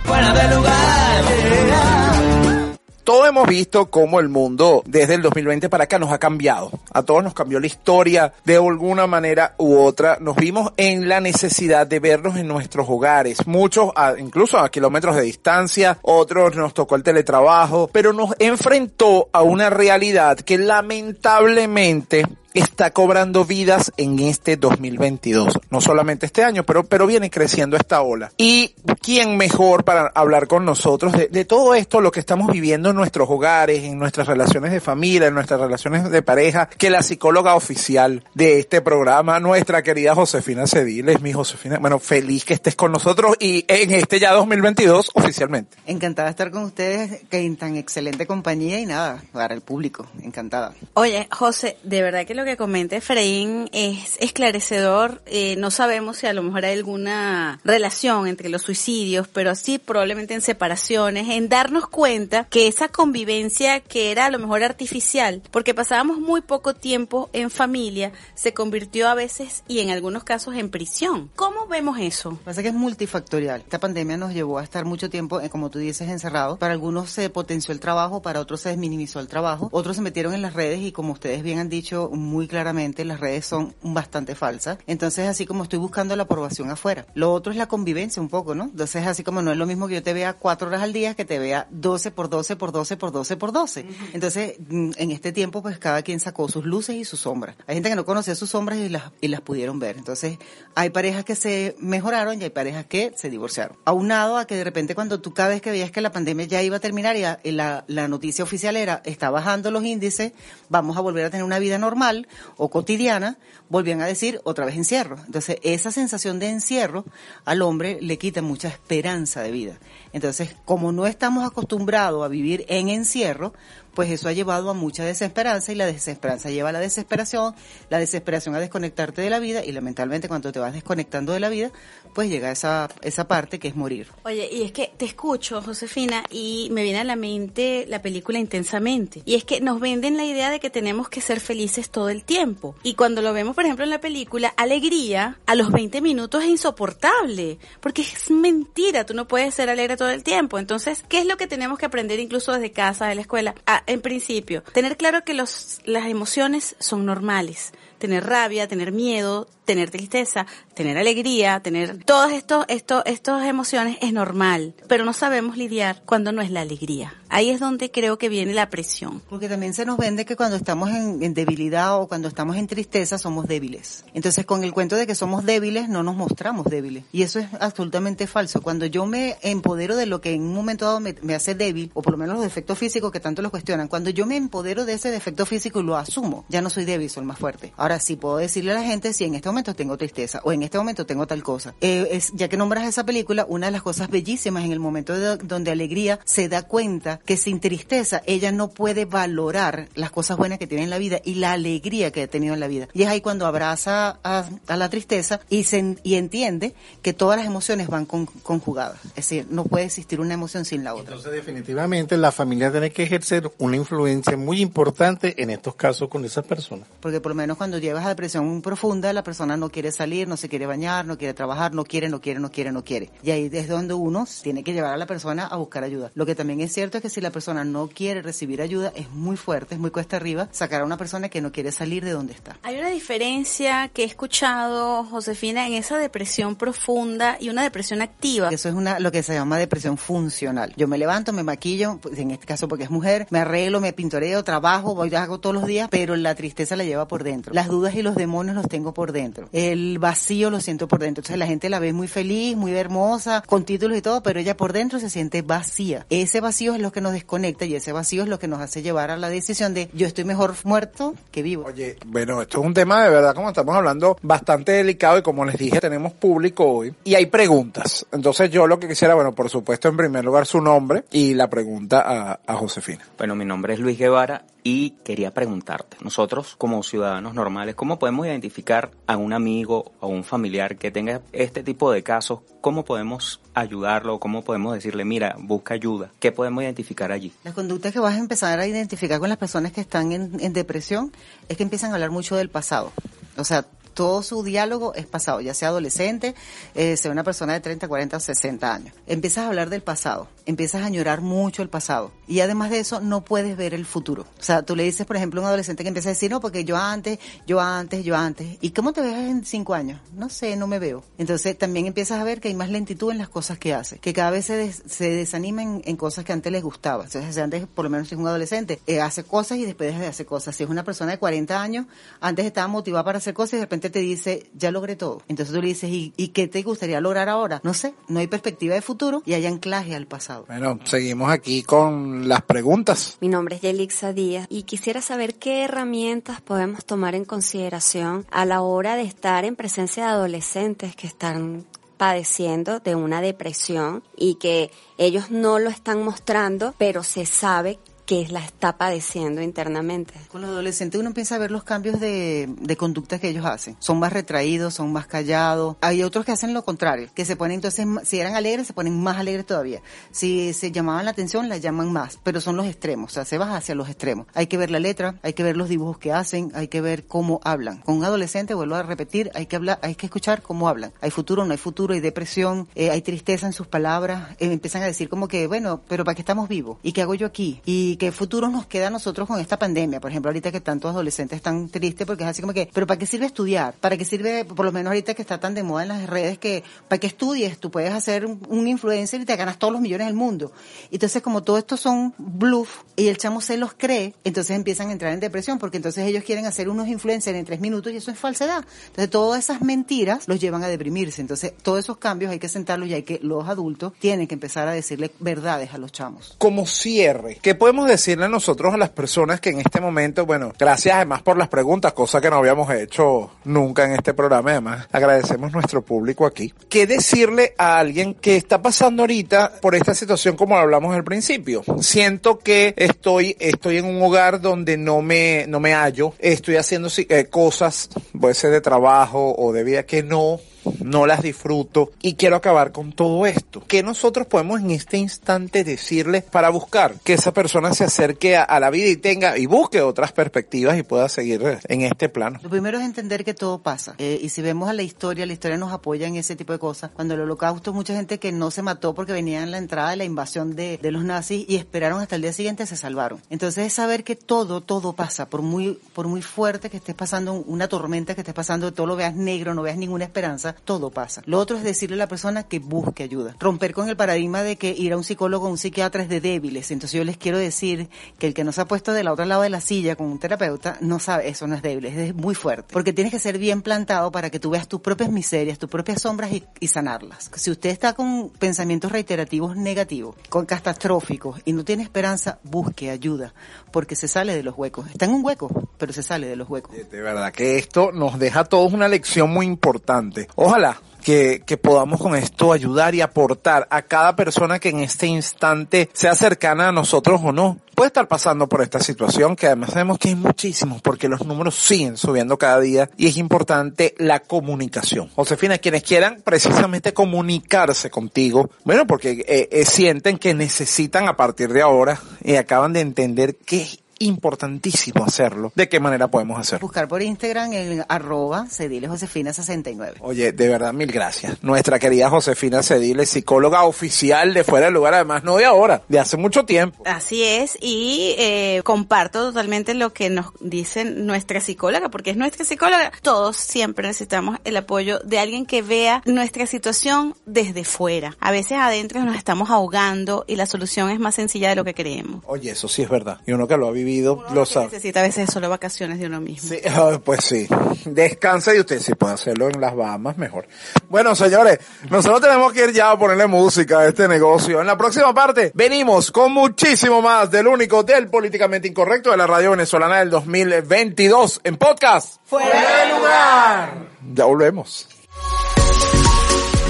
Todos hemos visto cómo el mundo desde el 2020 para acá nos ha cambiado. A todos nos cambió la historia de alguna manera u otra. Nos vimos en la necesidad de vernos en nuestros hogares. Muchos, a- incluso a kilómetros de distancia. Otros nos tocó el teletrabajo. Pero nos enfrentó a una realidad que lamentablemente está cobrando vidas en este 2022. No solamente este año, pero, pero viene creciendo esta ola. Y quién mejor para hablar con nosotros de, de todo esto, lo que estamos viviendo en nuestros hogares, en nuestras relaciones de familia, en nuestras relaciones de pareja, que la psicóloga oficial de este programa, nuestra querida Josefina Cediles, mi Josefina, bueno, feliz que estés con nosotros y en este ya 2022 oficialmente.
Encantada de estar con ustedes, que en tan excelente compañía y nada, para el público, encantada.
Oye, José, de verdad que lo que comenta Efraín es esclarecedor. Eh, no sabemos si a lo mejor hay alguna relación entre los suicidios, pero sí probablemente en separaciones, en darnos cuenta que esa convivencia que era a lo mejor artificial, porque pasábamos muy poco tiempo en familia, se convirtió a veces y en algunos casos en prisión. ¿Cómo vemos eso?
Pasa que es multifactorial. Esta pandemia nos llevó a estar mucho tiempo, eh, como tú dices, encerrados. Para algunos se potenció el trabajo, para otros se minimizó el trabajo. Otros se metieron en las redes y como ustedes bien han dicho claramente, las redes son bastante falsas. Entonces, así como estoy buscando la aprobación afuera. Lo otro es la convivencia un poco, ¿no? Entonces, así como no es lo mismo que yo te vea cuatro horas al día que te vea 12 por 12 por 12 por 12 por 12. Entonces, mm, en este tiempo, pues cada quien sacó sus luces y sus sombras. Hay gente que no conocía sus sombras y las, y las pudieron ver. Entonces, hay parejas que se mejoraron y hay parejas que se divorciaron. Aunado a que de repente cuando tú cada vez que veías que la pandemia ya iba a terminar y la, la noticia oficial era, está bajando los índices, vamos a volver a tener una vida normal, o cotidiana, volvían a decir otra vez encierro. Entonces, esa sensación de encierro al hombre le quita mucha esperanza de vida. Entonces, como no estamos acostumbrados a vivir en encierro, pues eso ha llevado a mucha desesperanza y la desesperanza lleva a la desesperación, la desesperación a desconectarte de la vida y lamentablemente cuando te vas desconectando de la vida, pues llega esa, esa parte que es morir.
Oye, y es que te escucho, Josefina, y me viene a la mente la película Intensamente. Y es que nos venden la idea de que tenemos que ser felices todo el tiempo. Y cuando lo vemos, por ejemplo, en la película, alegría a los 20 minutos es insoportable. Porque es mentira, tú no puedes ser alegre todo el tiempo. Entonces, ¿qué es lo que tenemos que aprender incluso desde casa, de la escuela? En principio, tener claro que los, las emociones son normales. Tener rabia, tener miedo, tener tristeza, tener alegría, tener todas estos, estos, estas emociones es normal, pero no sabemos lidiar cuando no es la alegría. Ahí es donde creo que viene la presión.
Porque también se nos vende que cuando estamos en, debilidad o cuando estamos en tristeza somos débiles. Entonces con el cuento de que somos débiles no nos mostramos débiles. Y eso es absolutamente falso. Cuando yo me empodero de lo que en un momento dado me, me hace débil, o por lo menos los defectos físicos que tanto los cuestionan, cuando yo me empodero de ese defecto físico y lo asumo, ya no soy débil, soy más fuerte. Ahora sí puedo decirle a la gente si en este momento tengo tristeza o en este momento tengo tal cosa. Eh, es, ya que nombras esa película, una de las cosas bellísimas en el momento de- donde Alegría se da cuenta que sin tristeza ella no puede valorar las cosas buenas que tiene en la vida y la alegría que ha tenido en la vida. Y es ahí cuando abraza a, a la tristeza y, se, y entiende que todas las emociones van con- conjugadas. Es decir, no puede existir una emoción sin la otra.
Entonces, definitivamente, la familia tiene que ejercer una influencia muy importante en estos casos con esas personas.
Porque por lo menos cuando llevas a depresión profunda, la persona no quiere salir, no se quiere bañar, no quiere trabajar, no quiere, no quiere, no quiere, no quiere. Y ahí es donde uno tiene que llevar a la persona a buscar ayuda. Lo que también es cierto es que si la persona no quiere recibir ayuda, es muy fuerte, es muy cuesta arriba sacar a una persona que no quiere salir de donde está.
Hay una diferencia que he escuchado, Josefina, en esa depresión profunda y una depresión activa.
Eso es una lo que se llama depresión funcional. Yo me levanto, me maquillo, pues, en este caso porque es mujer, me arreglo, me pintoreo, trabajo, voy hago todos los días, pero la tristeza la lleva por dentro. Las dudas y los demonios los tengo por dentro. El vacío lo siento por dentro. Entonces la gente la ve muy feliz, muy hermosa, con títulos y todo, pero ella por dentro se siente vacía. Ese vacío es lo que nos desconecta y ese vacío es lo que nos hace llevar a la decisión de yo estoy mejor muerto que vivo.
Oye, bueno, esto es un tema de verdad, como estamos hablando, bastante delicado y como les dije, tenemos público hoy y hay preguntas. Entonces yo lo que quisiera, bueno, por supuesto, en primer lugar su nombre y la pregunta a, a Josefina.
Bueno, mi nombre es Luis Guevara y quería preguntarte, nosotros como ciudadanos normales, ¿cómo podemos identificar a un amigo o un familiar que tenga este tipo de casos? ¿Cómo podemos ayudarlo? ¿Cómo podemos decirle, mira, busca ayuda? ¿Qué podemos identificar allí?
Las conductas que vas a empezar a identificar con las personas que están en, en depresión es que empiezan a hablar mucho del pasado. O sea, todo su diálogo es pasado, ya sea adolescente, eh, sea una persona de 30, 40 o 60 años. Empiezas a hablar del pasado, empiezas a añorar mucho el pasado. Y además de eso, no puedes ver el futuro. O sea, tú le dices, por ejemplo, a un adolescente que empieza a decir, no, porque yo antes, yo antes, yo antes. ¿Y cómo te ves en cinco años? No sé, no me veo. Entonces también empiezas a ver que hay más lentitud en las cosas que hace, que cada vez se, des- se desanima en, cosas que antes les gustaba. Si antes, por lo menos si es un adolescente, eh, hace cosas y después deja de hacer cosas. Si es una persona de 40 años, antes estaba motivada para hacer cosas y de repente te dice, ya logré todo. Entonces tú le dices, ¿y, y qué te gustaría lograr ahora? No sé, no hay perspectiva de futuro y hay anclaje al pasado.
Bueno, seguimos aquí con las preguntas.
Mi nombre es Yelixa Díaz y quisiera saber qué herramientas podemos tomar en consideración a la hora de estar en presencia de adolescentes que están padeciendo de una depresión y que ellos no lo están mostrando, pero se sabe que la está padeciendo internamente.
Con los adolescentes uno empieza a ver los cambios de, de conducta que ellos hacen. Son más retraídos, son más callados. Hay otros que hacen lo contrario, que se ponen entonces, si eran alegres, se ponen más alegres todavía. Si se llamaban la atención, la llaman más. Pero son los extremos, o sea, se va hacia los extremos. Hay que ver la letra, hay que ver los dibujos que hacen, hay que ver cómo hablan. Con un adolescente, vuelvo a repetir, hay que hablar, hay que escuchar cómo hablan. Hay futuro, no hay futuro, hay depresión, eh, hay tristeza en sus palabras. Eh, empiezan a decir como que, bueno, pero ¿para qué estamos vivos? ¿Y qué hago yo aquí? ¿Y qué futuro nos queda a nosotros con esta pandemia? Por ejemplo, ahorita que tantos adolescentes están tristes porque es así como que, pero ¿para qué sirve estudiar? ¿Para qué sirve, por lo menos ahorita que está tan de moda en las redes, que para qué estudies? Tú puedes hacer un, influencer y te ganas todos los millones del mundo. Entonces, como todo esto son bluff y el chamo se los cree, entonces empiezan a entrar en depresión porque entonces ellos quieren hacer unos influencers en tres minutos y eso es falsedad. Entonces, todas esas mentiras los llevan a deprimirse. Entonces, todos esos cambios hay que sentarlos y hay que, los adultos tienen que empezar a decirle verdades a los chamos.
Como cierre, ¿qué podemos podemos decirle nosotros a las personas que en este momento, bueno, gracias además por las preguntas, cosa que no habíamos hecho nunca en este programa, además agradecemos nuestro público aquí. ¿Qué decirle a alguien que está pasando ahorita por esta situación como hablamos al principio? Siento que estoy, estoy en un hogar donde no me, no me hallo, estoy haciendo eh, cosas, puede ser de trabajo o de vida que no no las disfruto y quiero acabar con todo esto. ¿Qué nosotros podemos en este instante decirle para buscar que esa persona se acerque a, a, la vida y tenga y busque otras perspectivas y pueda seguir en este plano?
Lo primero es entender que todo pasa. Eh, y si vemos a la historia, la historia nos apoya en ese tipo de cosas. Cuando el holocausto, mucha gente que no se mató porque venía en la entrada de la invasión de, de los nazis y esperaron hasta el día siguiente se salvaron. Entonces es saber que todo, todo pasa. Por muy, por muy fuerte que estés pasando una tormenta, que estés pasando, todo lo veas negro, no veas ninguna esperanza, todo pasa. Lo otro es decirle a la persona que busque ayuda. Romper con el paradigma de que ir a un psicólogo o un psiquiatra es de débiles. Entonces yo les quiero decir que el que no se ha puesto del otro lado de la silla con un terapeuta no sabe, eso no es débil, es muy fuerte. Porque tienes que ser bien plantado para que tú veas tus propias miserias, tus propias sombras y, y sanarlas. Si usted está con pensamientos reiterativos negativos, con catastróficos y no tiene esperanza, busque ayuda, porque se sale de los huecos. Está en un hueco, pero se sale de los huecos.
De verdad que esto nos deja a todos una lección muy importante. Ojalá que, que, podamos con esto ayudar y aportar a cada persona que en este instante sea cercana a nosotros o no. Puede estar pasando por esta situación que además sabemos que hay muchísimos porque los números siguen subiendo cada día y es importante la comunicación. Josefina, quienes quieran precisamente comunicarse contigo, bueno, porque eh, eh, sienten que necesitan a partir de ahora y acaban de entender que importantísimo hacerlo. ¿De qué manera podemos hacerlo?
Buscar por Instagram en arroba Cedile Josefina 69.
Oye, de verdad, mil gracias. Nuestra querida Josefina Cedile, psicóloga oficial de Fuera del Lugar, además no de ahora, de hace mucho tiempo.
Así es, y eh, comparto totalmente lo que nos dice nuestra psicóloga, porque es nuestra psicóloga. Todos siempre necesitamos el apoyo de alguien que vea nuestra situación desde fuera. A veces adentro nos estamos ahogando y la solución es más sencilla de lo que creemos.
Oye, eso sí es verdad. Y uno que lo ha vivido uno lo sabe.
Necesita a veces solo vacaciones de uno mismo.
Sí, pues sí. Descansa y usted si puede hacerlo en las Bahamas, mejor. Bueno, señores, nosotros tenemos que ir ya a ponerle música a este negocio. En la próxima parte venimos con muchísimo más del único del políticamente incorrecto de la radio venezolana del 2022 en podcast.
Fuera de lugar.
Ya volvemos.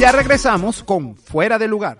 Ya regresamos con Fuera de lugar.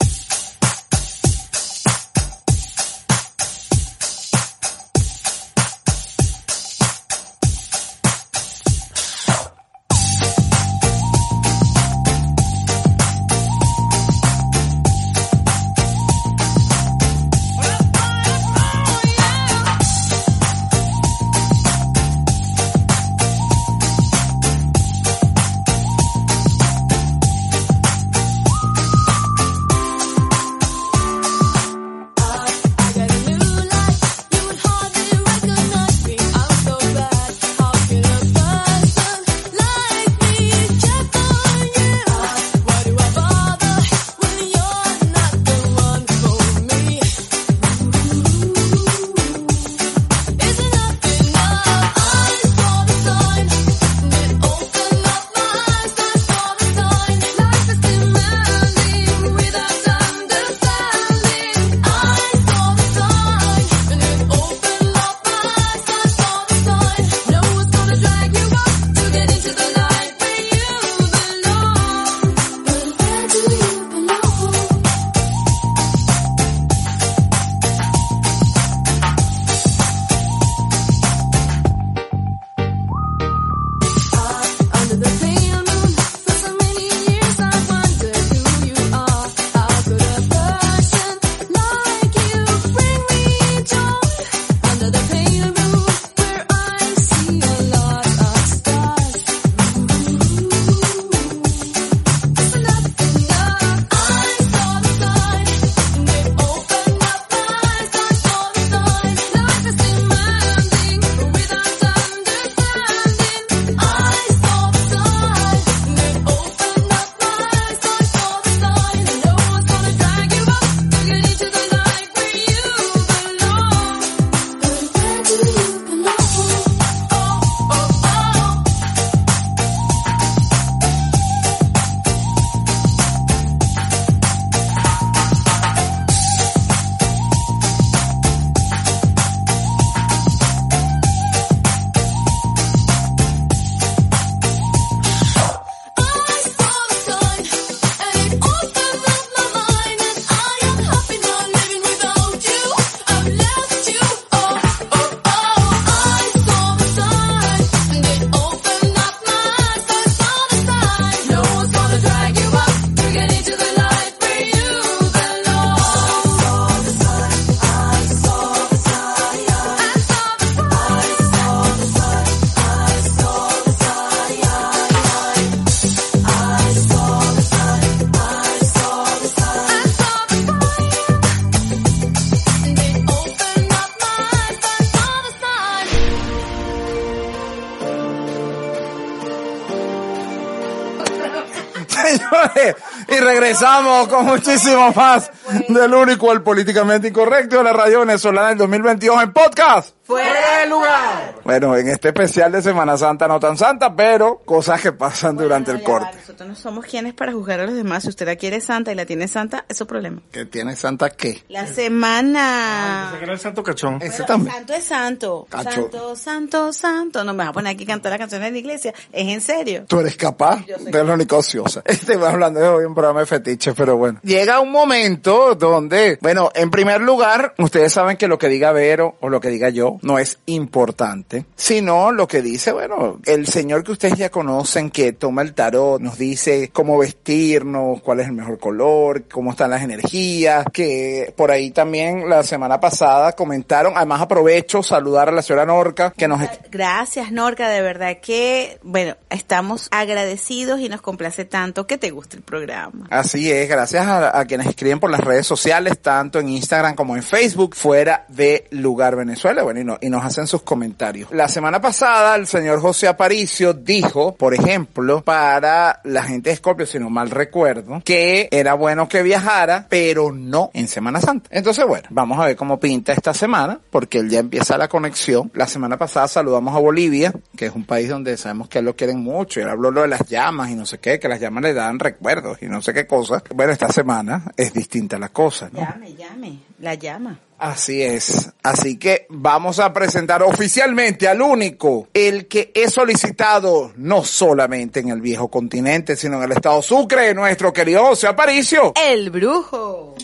Con muchísimo más del único, el políticamente incorrecto de la radio venezolana del 2022 en podcast.
Fuera de lugar.
Bueno, en este especial de Semana Santa, no tan santa, pero cosas que pasan durante el corte.
No somos quienes para juzgar a los demás. Si usted la quiere santa y la tiene santa, es su problema.
¿Que tiene santa qué?
La semana.
Ese era el santo cachón.
Ese
Bueno,
también.
Santo es santo.
Cacho.
Santo, santo, santo. No me vas a poner aquí a cantar las canciones de la iglesia. ¿Es en serio?
Tú eres capaz de la única ociosa. Estoy hablando de hoy un programa de fetiche, pero bueno. Llega un momento donde, bueno, en primer lugar, ustedes saben que lo que diga Vero o lo que diga yo no es importante, sino lo que dice, bueno, el señor que ustedes ya conocen que toma el tarot, nos dice cómo vestirnos, cuál es el mejor color, cómo están las energías, que por ahí también la semana pasada comentaron, además aprovecho saludar a la señora Norca, que nos
Gracias, Norca. De verdad que, bueno, estamos agradecidos y nos complace tanto que te guste el programa.
Así es, gracias a, a quienes escriben por las redes sociales, tanto en Instagram como en Facebook, fuera de Lugar Venezuela, bueno, y, no- y nos hacen sus comentarios. La semana pasada, el señor José Aparicio dijo, por ejemplo, para la gente de Scorpio, si no mal recuerdo, que era bueno que viajara, pero no en Semana Santa. Entonces, bueno, vamos a ver cómo pinta esta semana, porque él ya empieza la conexión. La semana pasada saludamos a Bolivia, que es un país donde sabemos que él lo quieren mucho, y él habló lo de las llamas y no sé qué, que las llamas le dan recuerdos y no sé qué cosas. Bueno, esta semana es distinta la cosa, ¿no?
Llame, llame. La llama.
Así es. Así que vamos a presentar oficialmente al único, el que es solicitado no solamente en el viejo continente, sino en el estado Sucre, nuestro querido José Aparicio.
El brujo.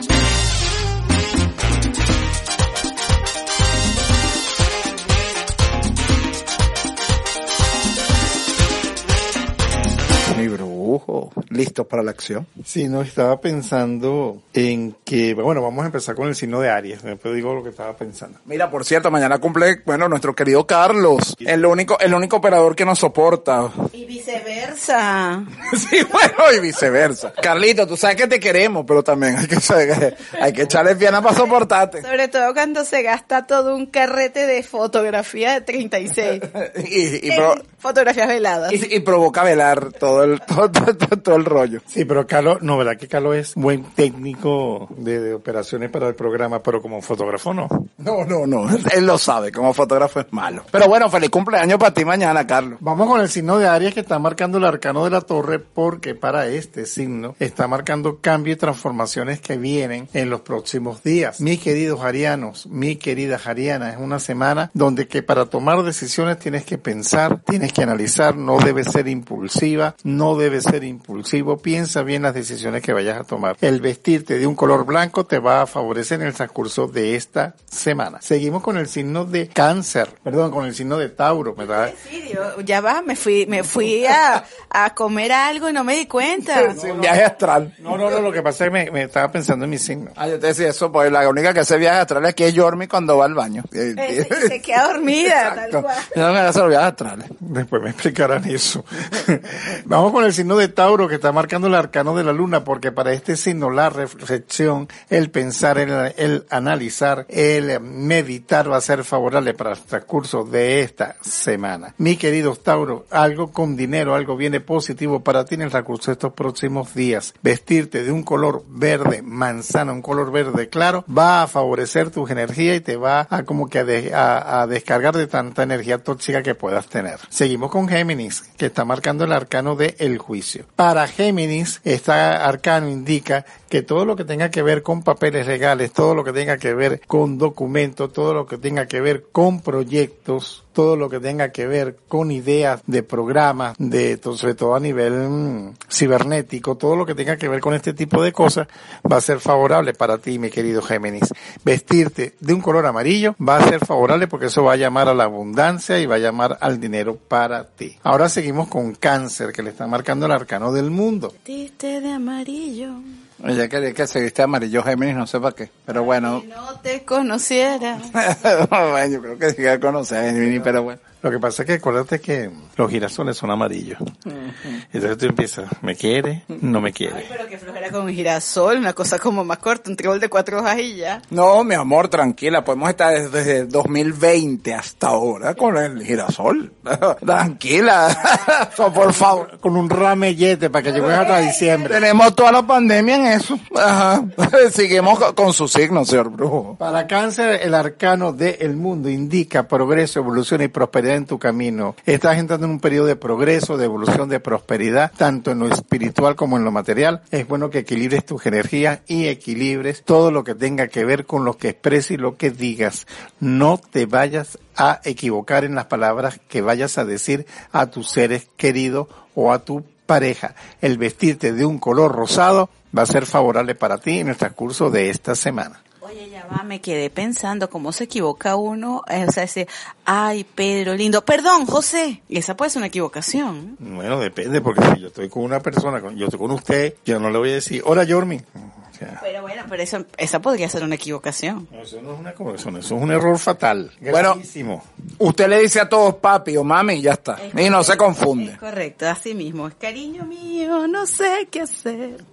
Mi brujo. Listo para la acción.
Sí, no, estaba pensando en que, bueno, vamos a empezar con el signo de Aries. Después digo lo que estaba pensando.
Mira, por cierto, mañana cumple, bueno, nuestro querido Carlos, el único, el único operador que nos soporta.
Y viceversa.
Sí, bueno, y viceversa. Carlito, tú sabes que te queremos, pero también hay que, saber- hay que echarle piana para soportarte.
Sobre todo cuando se gasta todo un carrete de fotografía de 36.
Y, y
En
pro-
fotografías veladas.
y- y provoca velar todo el, todo, todo- todo el rollo.
Sí, pero Carlos, no, ¿verdad que Carlos es buen técnico de, de operaciones para el programa, pero como fotógrafo no?
No, no, no. Él lo sabe, como fotógrafo es malo. Pero bueno, feliz cumpleaños para ti mañana, Carlos.
Vamos con el signo de Aries que está marcando el arcano de la torre porque para este signo está marcando cambios y transformaciones que vienen en los próximos días. Mis queridos arianos, mi querida ariana, es una semana donde que para tomar decisiones tienes que pensar, tienes que analizar, no debes ser impulsiva, no debes ser impulsivo, piensa bien las decisiones que vayas a tomar. El vestirte de un color blanco te va a favorecer en el transcurso de esta semana. Seguimos con el signo de cáncer, perdón, con el signo de Tauro, ¿verdad?
Sí, yo- ya va, me fui, me fui a, a comer algo y no me di cuenta.
Viaje astral.
No, no, no, lo que pasa es que me, me estaba pensando en mi signo.
Ah, yo te decía eso, pues la única que hace viajes astrales aquí es Yormi cuando va al baño. Eh,
se, se queda dormida, tal
Exacto.
cual.
Yo no me los viajes astrales.
Después me explicarán eso. Vamos con el signo de Tauro que está marcando el arcano de la luna porque para este signo la reflexión, el pensar, el, el analizar, el meditar va a ser favorable para el transcurso de esta semana. Mi querido Tauro, algo con dinero, algo viene positivo para ti en el transcurso de estos próximos días. Vestirte de un color verde, manzana, un color verde claro, va a favorecer tu energía y te va a como que a, de- a- a descargar de tanta energía tóxica que puedas tener. Seguimos con Géminis, que está marcando el arcano de el juicio. Para Géminis, este arcano indica que todo lo que tenga que ver con papeles legales, todo lo que tenga que ver con documentos, todo lo que tenga que ver con proyectos, todo lo que tenga que ver con ideas de programas, de sobre todo a nivel mm, cibernético, todo lo que tenga que ver con este tipo de cosas va a ser favorable para ti, mi querido Géminis. Vestirte de un color amarillo va a ser favorable porque eso va a llamar a la abundancia y va a llamar al dinero para ti. Ahora seguimos con cáncer, que le está marcando el arcano del mundo.
Vestiste de amarillo.
Ella quería que se viste amarillo Géminis, no sé para qué. Pero bueno,
No te conociera.
bueno, yo creo que sí que conoce a Géminis, pero bueno.
Lo que pasa es que acuérdate que los girasoles son amarillos. Entonces tú empiezas, ¿me quiere? No me quiere.
Pero que flojera con girasol, una cosa como más corta, un trébol de cuatro hojas y ya.
No, mi amor, tranquila, podemos estar desde, desde 2020 hasta ahora con el girasol. tranquila, So, por favor.
Con un ramellete para que llegues hasta diciembre.
Tenemos toda la pandemia en eso. Ajá. Seguimos co- con su signo, señor Brujo.
Para cáncer, el arcano del mundo indica progreso, evolución y prosperidad en tu camino. Estás entrando en un periodo de progreso, de evolución, de prosperidad, tanto en lo espiritual como en lo material. Es bueno que equilibres tus energías y equilibres todo lo que tenga que ver con lo que expreses y lo que digas. No te vayas a equivocar en las palabras que vayas a decir a tus seres queridos o a tu pareja. El vestirte de un color rosado va a ser favorable para ti en el transcurso de esta semana.
Oye, ya va, me quedé pensando cómo se equivoca uno, eh, o sea, decir, ay, Pedro, lindo, perdón, José. Esa puede ser una equivocación.
Bueno, depende, porque si yo estoy con una persona, yo estoy con usted, yo no le voy a decir, hola Yormi. Sea,
Pero bueno, pero eso, esa podría ser una equivocación.
no, eso no es una corrección, eso es un error fatal.
Bueno. Usted le dice a todos papi o mami y ya está. Y no se confunde.
Es correcto, así mismo. Es cariño mío, no sé qué hacer.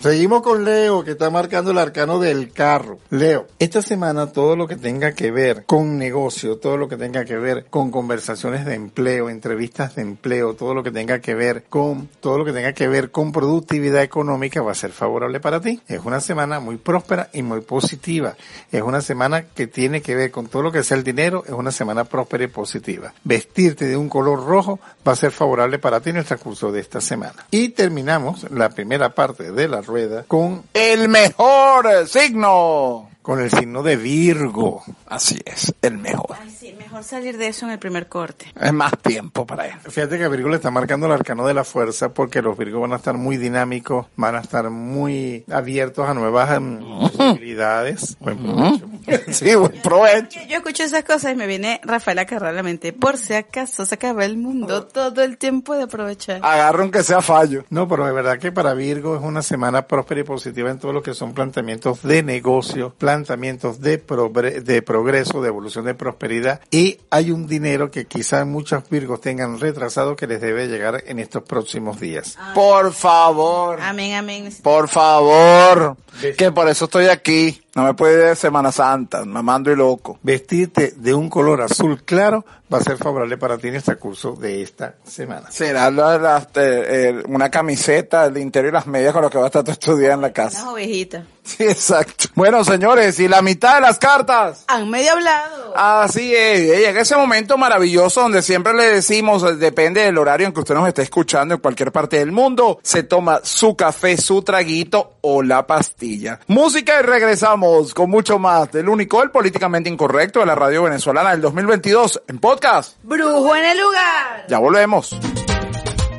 Seguimos con Leo, que está marcando el arcano del carro. Leo, esta semana todo lo que tenga que ver con negocio, todo lo que tenga que ver con conversaciones de empleo, entrevistas de empleo, todo lo que tenga que ver con, todo lo que tenga que ver con productividad económica va a ser favorable para ti. Es una semana muy próspera y muy positiva. Es una semana que tiene que ver con todo lo que sea el dinero, es una semana próspera y positiva. Vestirte de un color rojo va a ser favorable para ti en el transcurso de esta semana. Y terminamos la primera parte de la rueda con
El mejor signo.
Con el signo de Virgo.
Así es, el mejor.
Ay, sí, mejor salir de eso en el primer corte.
Es más tiempo para él.
Fíjate que a Virgo le está marcando el arcano de la fuerza porque los Virgos van a estar muy dinámicos, van a estar muy abiertos a nuevas em, posibilidades. Buen provecho.
Sí, buen provecho.
Yo, yo escucho esas cosas y me viene Rafaela Carrera a la mente. Por si acaso se acaba el mundo, todo el tiempo de aprovechar.
Agarra aunque sea fallo.
No, pero de verdad que para Virgo es una semana próspera y positiva en todo lo que son planteamientos de negocio, planteamientos de, progre- de progreso, de evolución de prosperidad y hay un dinero que quizás muchos Virgos tengan retrasado que les debe llegar en estos próximos días.
Por favor.
Amén, amén.
Por favor. Que por eso estoy aquí. No me puede ir de Semana Santa, mamando y loco.
Vestirte de un color azul claro va a ser favorable para ti en este curso de esta semana.
Será la- la- eh, una camiseta, el interior y las medias con lo que va a estar estudiar en la casa.
Unas ovejitas.
Sí, exacto. Bueno, señores, y la mitad de las cartas.
Han medio hablado.
Así es, y llega ese momento maravilloso donde siempre le decimos, eh, depende del horario en que usted nos esté escuchando en cualquier parte del mundo, se toma su café, su traguito o la pastilla. Música y regresamos con mucho más del único, el políticamente incorrecto de la radio venezolana del 2022 en podcast.
Brujo en el lugar.
Ya volvemos.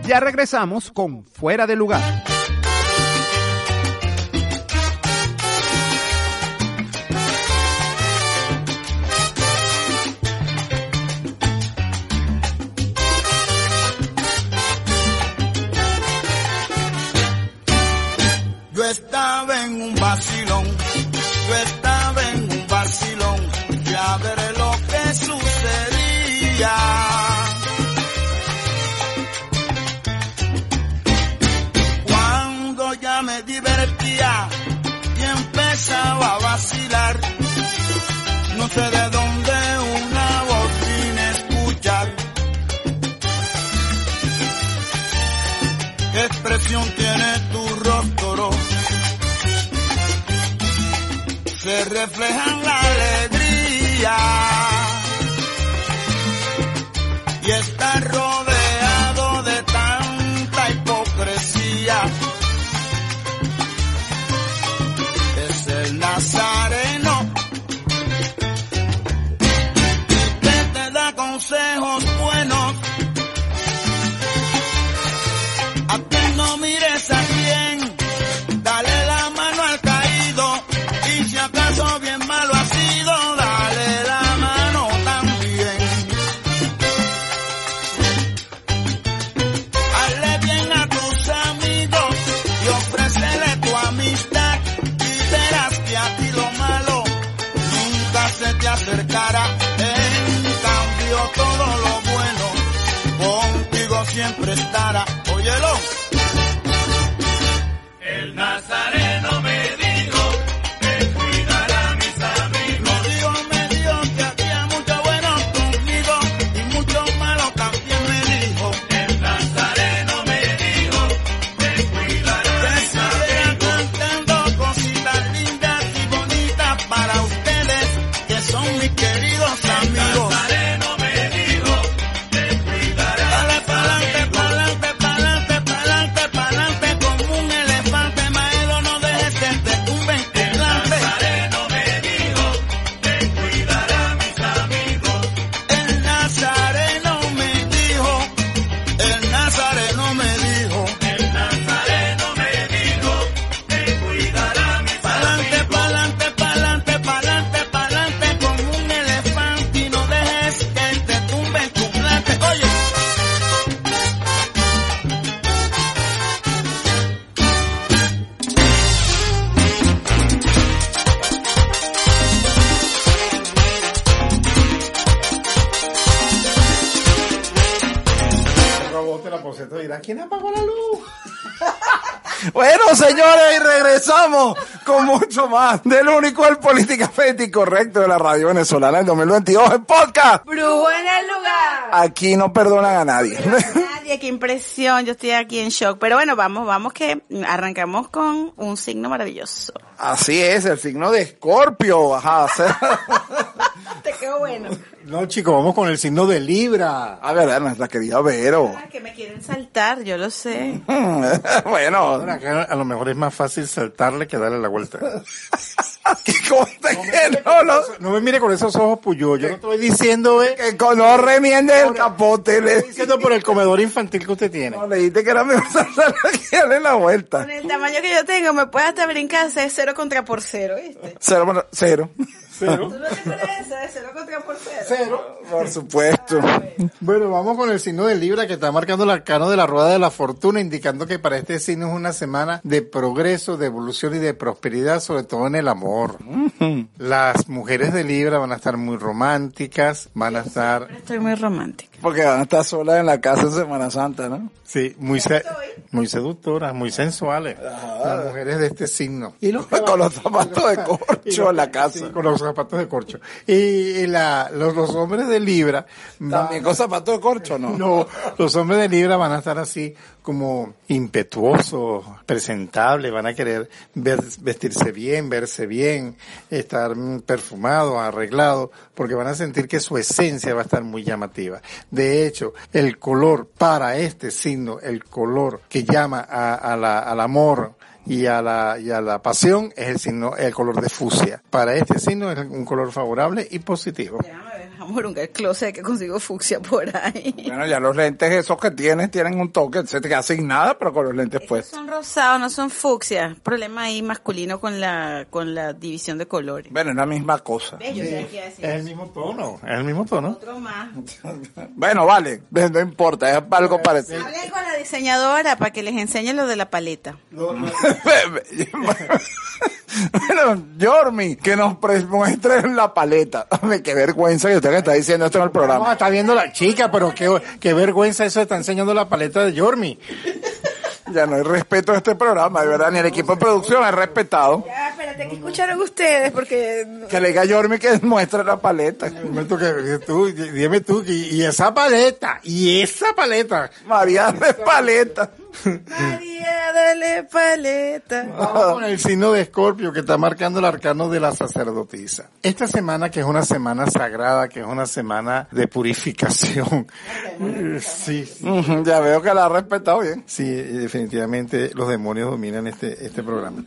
Ya regresamos con Fuera de Lugar.
Sé de dónde una voz a escuchar. ¿Qué expresión tiene tu rostro? Se refleja contigo
con mucho más del único, el políticamente incorrecto de la radio venezolana en 2022 en podcast.
Brujo en el lugar.
Aquí no perdonan a nadie.
Nadie, qué impresión. Yo estoy aquí en shock. Pero bueno, vamos, vamos que arrancamos con un signo maravilloso.
Así es, el signo de Escorpio. Ajá,
Te quedó bueno.
No, chicos, vamos con el signo de Libra.
a ver, nuestra querida Vero.
Que me quieren saltar, yo lo sé.
bueno,
Ahora, a lo mejor es más fácil saltarle que darle la vuelta.
¿qué cosa que no, no,
No me mire con esos ojos puyos. Yo no estoy diciendo, eh,
que con- no remiende el capote. Le,
estoy diciendo por el comedor infantil que usted tiene.
no, le dijiste que era mejor saltar que darle la vuelta.
Con el tamaño que yo tengo, me puede hasta brincar es cero contra por cero, ¿viste?
Cero, bueno, cero.
¿Tú no te acuerdas de eso? De cero contra por cero.
Por supuesto.
Bueno, vamos con el signo de Libra que está marcando el arcano de la rueda de la fortuna, indicando que para este signo es una semana de progreso, de evolución y de prosperidad, sobre todo en el amor. Las mujeres de Libra van a estar muy románticas, van a estar,
Estoy muy romántica.
Porque van a estar solas en la casa en Semana Santa, ¿no?
sí, muy, se- muy seductoras, muy sensuales. Las mujeres de este signo. Y los
Con los zapatos de corcho en la casa.
Sí, con los zapatos de corcho. Y la, los, los hombres de Libra van-
También con zapatos de corcho, ¿no?
No, los hombres de Libra van a estar así como impetuosos, presentables, van a querer ver- vestirse bien, verse bien, estar mm, perfumados, arreglados, porque van a sentir que su esencia va a estar muy llamativa. De hecho, el color para este signo, el color que llama a- a la- al amor, y a la y a la pasión es el signo el color de fucsia. Para este signo es un color favorable y positivo.
Ver, amor, un closet que consigo fucsia por ahí.
Bueno, ya los lentes esos que tienes tienen un toque, se te queda sin nada, pero con los lentes
Estos
puestos.
son rosados, no son fucsia. Problema ahí masculino con la con la división de colores.
Bueno, es la misma cosa.
Es el mismo tono, es el mismo tono.
Otro más.
Bueno, vale, no importa, es algo parecido.
Hablen con la diseñadora para que les enseñe lo de la paleta.
bueno, Yormi, que nos muestren la paleta. Hombre, qué vergüenza que usted que está diciendo esto en el
No,
programa.
está viendo la chica, pero qué, qué vergüenza eso está enseñando la paleta de Yormi.
Ya no hay respeto a este programa, de verdad, ni el equipo de producción es respetado.
Ya, espérate, ¿qué escucharon ustedes? Porque
Que le diga a Yormi que muestre la paleta.
Momento que- que tú, dime tú, y, y esa paleta, y esa paleta.
María de paleta.
María, dale paleta.
Vamos con el signo de Escorpio que está marcando el arcano de la sacerdotisa. Esta semana que es una semana sagrada, que es una semana de purificación. Sí,
Ya veo que la ha respetado bien.
Sí, definitivamente los demonios dominan este, este programa.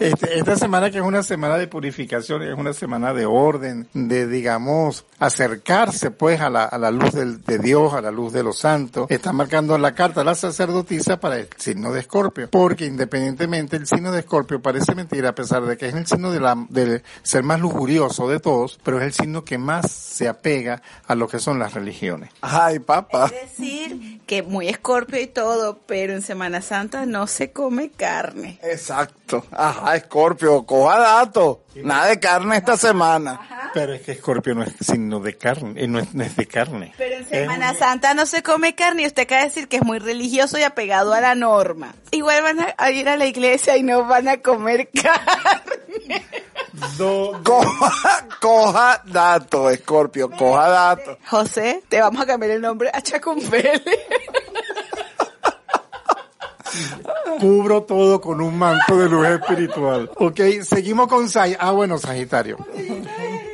Este, esta semana que es una semana de purificación, es una semana de orden, de, digamos, acercarse pues a la, a la luz del- de Dios, a la luz de los santos. Está marcando la carta la sacerdotisa para el signo de Escorpio. Porque independientemente el signo de Escorpio parece mentira, a pesar de que es el signo de la, del ser más lujurioso de todos, pero es el signo que más se apega a lo que son las religiones.
Ay, papá.
Es decir, que muy escorpio y todo, pero en Semana Santa no se come carne.
Exacto. Ajá, Escorpio, coja datos. Nada de carne esta semana.
Pero es que Escorpio no es signo de carne, eh, no es, no es de carne.
Pero en Semana Santa no se come carne y usted acaba de decir que es muy religioso y apegado a la norma. Igual van a- ir a la iglesia y no van a comer carne.
Coja, coja dato, Escorpio, coja dato.
José, te vamos a cambiar el nombre a Chacumbele.
Cubro todo con un manto de luz espiritual. Ok, seguimos con Sag Ah, bueno, Sagitario.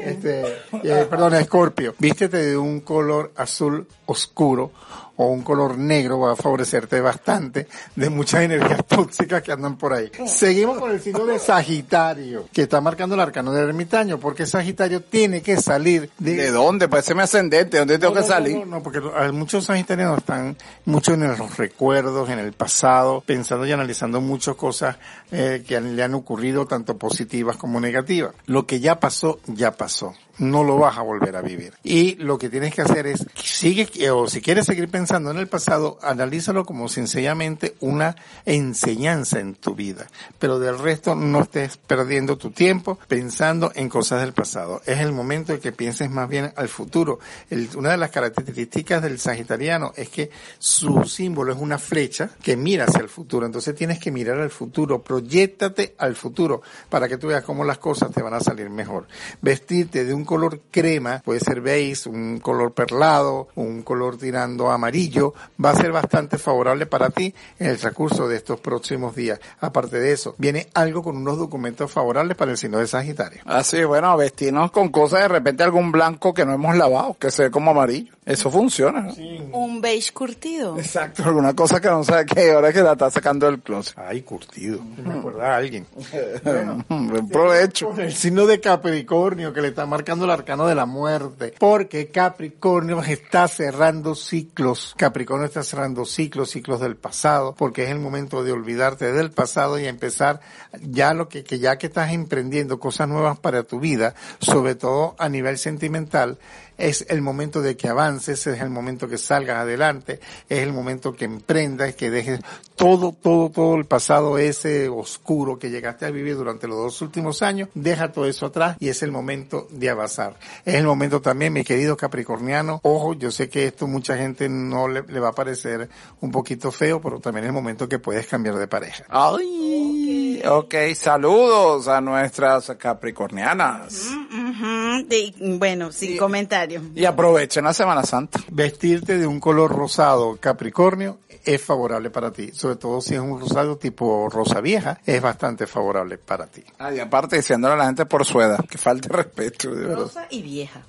Este, eh, perdón, Escorpio. Vístete de un color azul oscuro o un color negro va a favorecerte bastante de muchas energías tóxicas que andan por ahí. Seguimos con el signo de Sagitario, que está marcando el arcano del ermitaño, porque Sagitario tiene que salir de...
¿De dónde? Pues ese me ascendente, ¿de dónde tengo
No,
que
no,
salir?
No, no, porque muchos sagitarianos están mucho en los recuerdos, en el pasado, pensando y analizando muchas cosas eh, que le han ocurrido, tanto positivas como negativas. Lo que ya pasó, ya pasó. No lo vas a volver a vivir. Y lo que tienes que hacer es, sigue, o si quieres seguir pensando en el pasado, analízalo como sencillamente una enseñanza en tu vida. Pero del resto no estés perdiendo tu tiempo pensando en cosas del pasado. Es el momento de que pienses más bien al futuro. El- una de las características del sagitariano es que su símbolo es una flecha que mira hacia el futuro. Entonces tienes que mirar al futuro, proyectate al futuro para que tú veas cómo las cosas te van a salir mejor. Vestirte de un color crema, puede ser beige, un color perlado, un color tirando amarillo, va a ser bastante favorable para ti en el transcurso de estos próximos días. Aparte de eso, viene algo con unos documentos favorables para el signo de Sagitario.
Así, bueno, vestirnos con cosas, de repente algún blanco que no hemos lavado, que se ve como amarillo. Eso funciona. ¿no?
Un beige curtido.
Exacto, alguna cosa que no sabe que ahora que la está sacando del closet.
Ay, curtido. Me acuerda a alguien.
Buen provecho.
Con el signo de Capricornio que le está marcando el arcano de la muerte. Porque Capricornio está cerrando ciclos. Capricornio está cerrando ciclos, ciclos del pasado, porque es el momento de olvidarte del pasado y empezar ya lo que, que ya que estás emprendiendo cosas nuevas para tu vida, sobre todo a nivel sentimental, es el momento de que avances, es el momento que salgas adelante, es el momento que emprendas, que dejes todo, todo, todo el pasado ese oscuro que llegaste a vivir durante los dos últimos años, deja todo eso atrás y es el momento de avanzar. Es el momento también, mi querido Capricorniano, ojo, yo sé que esto mucha gente no le, le va a parecer un poquito feo, pero también es el momento que puedes cambiar de pareja.
Ay, ok, saludos a nuestras capricornianas.
De- bueno, sin
Y aprovechen la Semana Santa.
Vestirte de un color rosado Capricornio es favorable para ti, sobre todo si es un rosado tipo rosa vieja, es bastante favorable para ti.
Ay, aparte diciéndole a la gente por su edad, que falte respeto, de.
Rosa y vieja.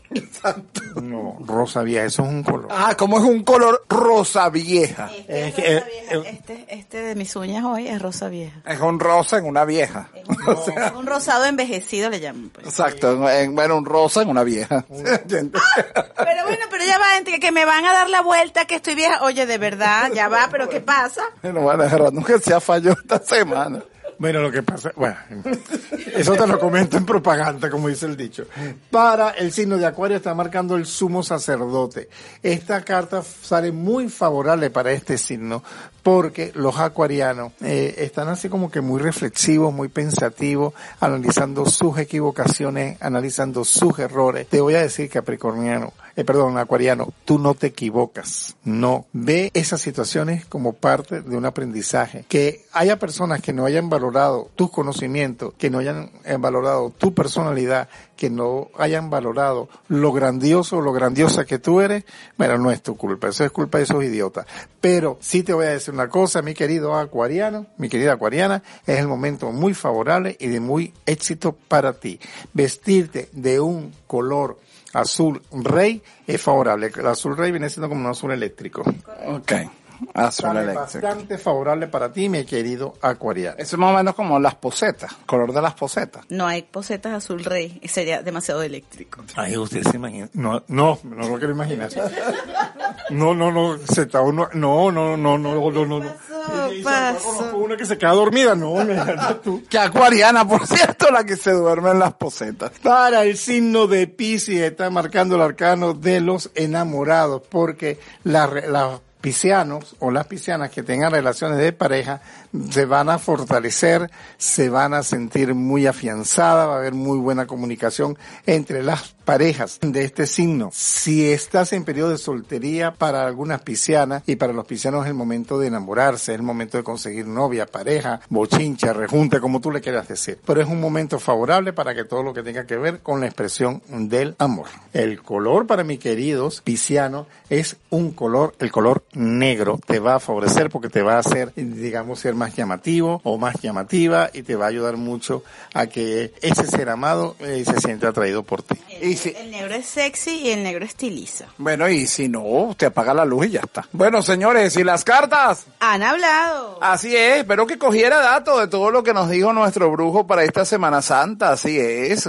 No, rosa vieja, eso es un color.
Ah, como es un color rosa vieja.
Este,
Es
es
que,
rosa
eh,
vieja. este, este de mis uñas hoy es rosa vieja.
Es un rosa en una vieja. O sea,
Un rosado envejecido le llaman. Pues.
exacto, en- en- bueno, un rosa en una vieja.
Pero bueno, pero ya va, gente, que me van a dar la vuelta, que estoy vieja. Oye, de verdad, ya va, pero ¿qué pasa?
No van a dejar nunca se ha fallado esta semana.
Bueno, lo que pasa, bueno, eso te lo comento en propaganda, como dice el dicho. Para el signo de Acuario está marcando el sumo sacerdote. Esta carta sale muy favorable para este signo porque los acuarianos eh, están así como que muy reflexivos, muy pensativos, analizando sus equivocaciones, analizando sus errores. Te voy a decir, Capricorniano, eh, perdón, Acuariano, tú no te equivocas. No. Ve esas situaciones como parte de un aprendizaje. Que haya personas que no hayan valorado tus conocimientos, que no hayan eh, valorado tu personalidad, que no hayan valorado lo grandioso, lo grandiosa que tú eres, bueno, no es tu culpa, eso es culpa de esos idiotas. Pero sí te voy a decir una cosa, mi querido acuariano, mi querida acuariana, es el momento muy favorable y de muy éxito para ti. Vestirte de un color azul rey es favorable. El azul rey viene siendo como un azul eléctrico.
Ok, eléctrico.
bastante favorable para ti, mi querido acuariano.
Eso es más o menos como las posetas, color de las posetas.
No hay posetas azul rey, sería demasiado eléctrico.
Ay, usted se imagina. No, no, no lo quiero imaginar. No, no, no, se está uno, no, no, no, no, no, no, no. Conozco una que se queda dormida, no, no, no, tú.
Que acuariana, por cierto, la que se duerme en las posetas.
Para el signo de Pisces está marcando el arcano de los enamorados, porque la, la piscianos o las piscianas que tengan relaciones de pareja se van a fortalecer, se van a sentir muy afianzadas, va a haber muy buena comunicación entre las parejas de este signo. Si estás en periodo de soltería para algunas piscianas y para los piscianos es el momento de enamorarse, es el momento de conseguir novia, pareja, bochincha, rejunte, como tú le quieras decir. Pero es un momento favorable para que todo lo que tenga que ver con la expresión del amor. El color para mis queridos piscianos es un color, el color negro te va a favorecer porque te va a hacer, digamos, ser más llamativo o más llamativa y te va a ayudar mucho a que ese ser amado eh, se sienta atraído por ti.
Si,
El negro es sexy y el negro estiliza.
bueno, y si no, usted apaga la luz y ya está. Bueno, señores, ¿y las cartas?
Han hablado.
Así es, espero que cogiera datos de todo lo que nos dijo nuestro brujo para esta Semana Santa, así es.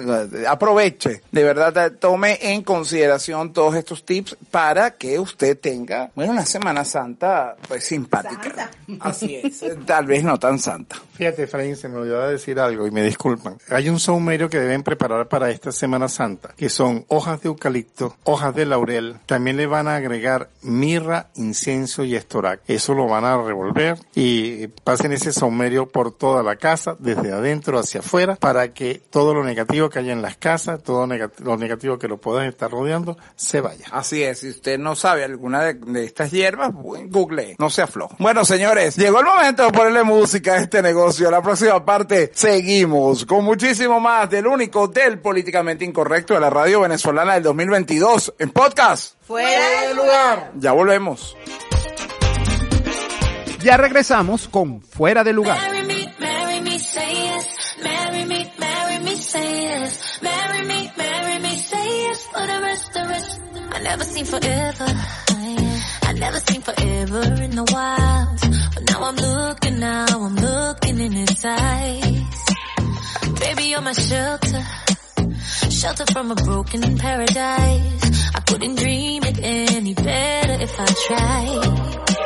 Aproveche, de verdad, tome en consideración todos estos tips para que usted tenga, bueno, una Semana Santa, pues simpática. Así es, tal vez no tan santa.
Fíjate, Efraín, se me olvidó decir algo y me disculpan. Hay un saumerio que deben preparar para esta Semana Santa, que son hojas de eucalipto, hojas de laurel. También le van a agregar mirra, incienso y estorac. Eso lo van a revolver y pasen ese saumerio por toda la casa, desde adentro hacia afuera, para que todo lo negativo que haya en las casas, todo lo negativo que lo puedan estar rodeando, se vaya.
Así es, si usted no sabe alguna de, estas hierbas, google, no se afloje. Bueno, señores, llegó el momento de ponerle música a este negocio. La próxima parte seguimos con muchísimo más del único del políticamente incorrecto de la radio radio venezolana del 2022 en podcast.
Fuera
del lugar. Ya volvemos.
Ya regresamos con Fuera de lugar.
never seen forever in the wild. But now I'm looking, now I'm looking in his eyes. Baby, you're my shelter. Shelter from a broken paradise. I couldn't dream it any better if I tried.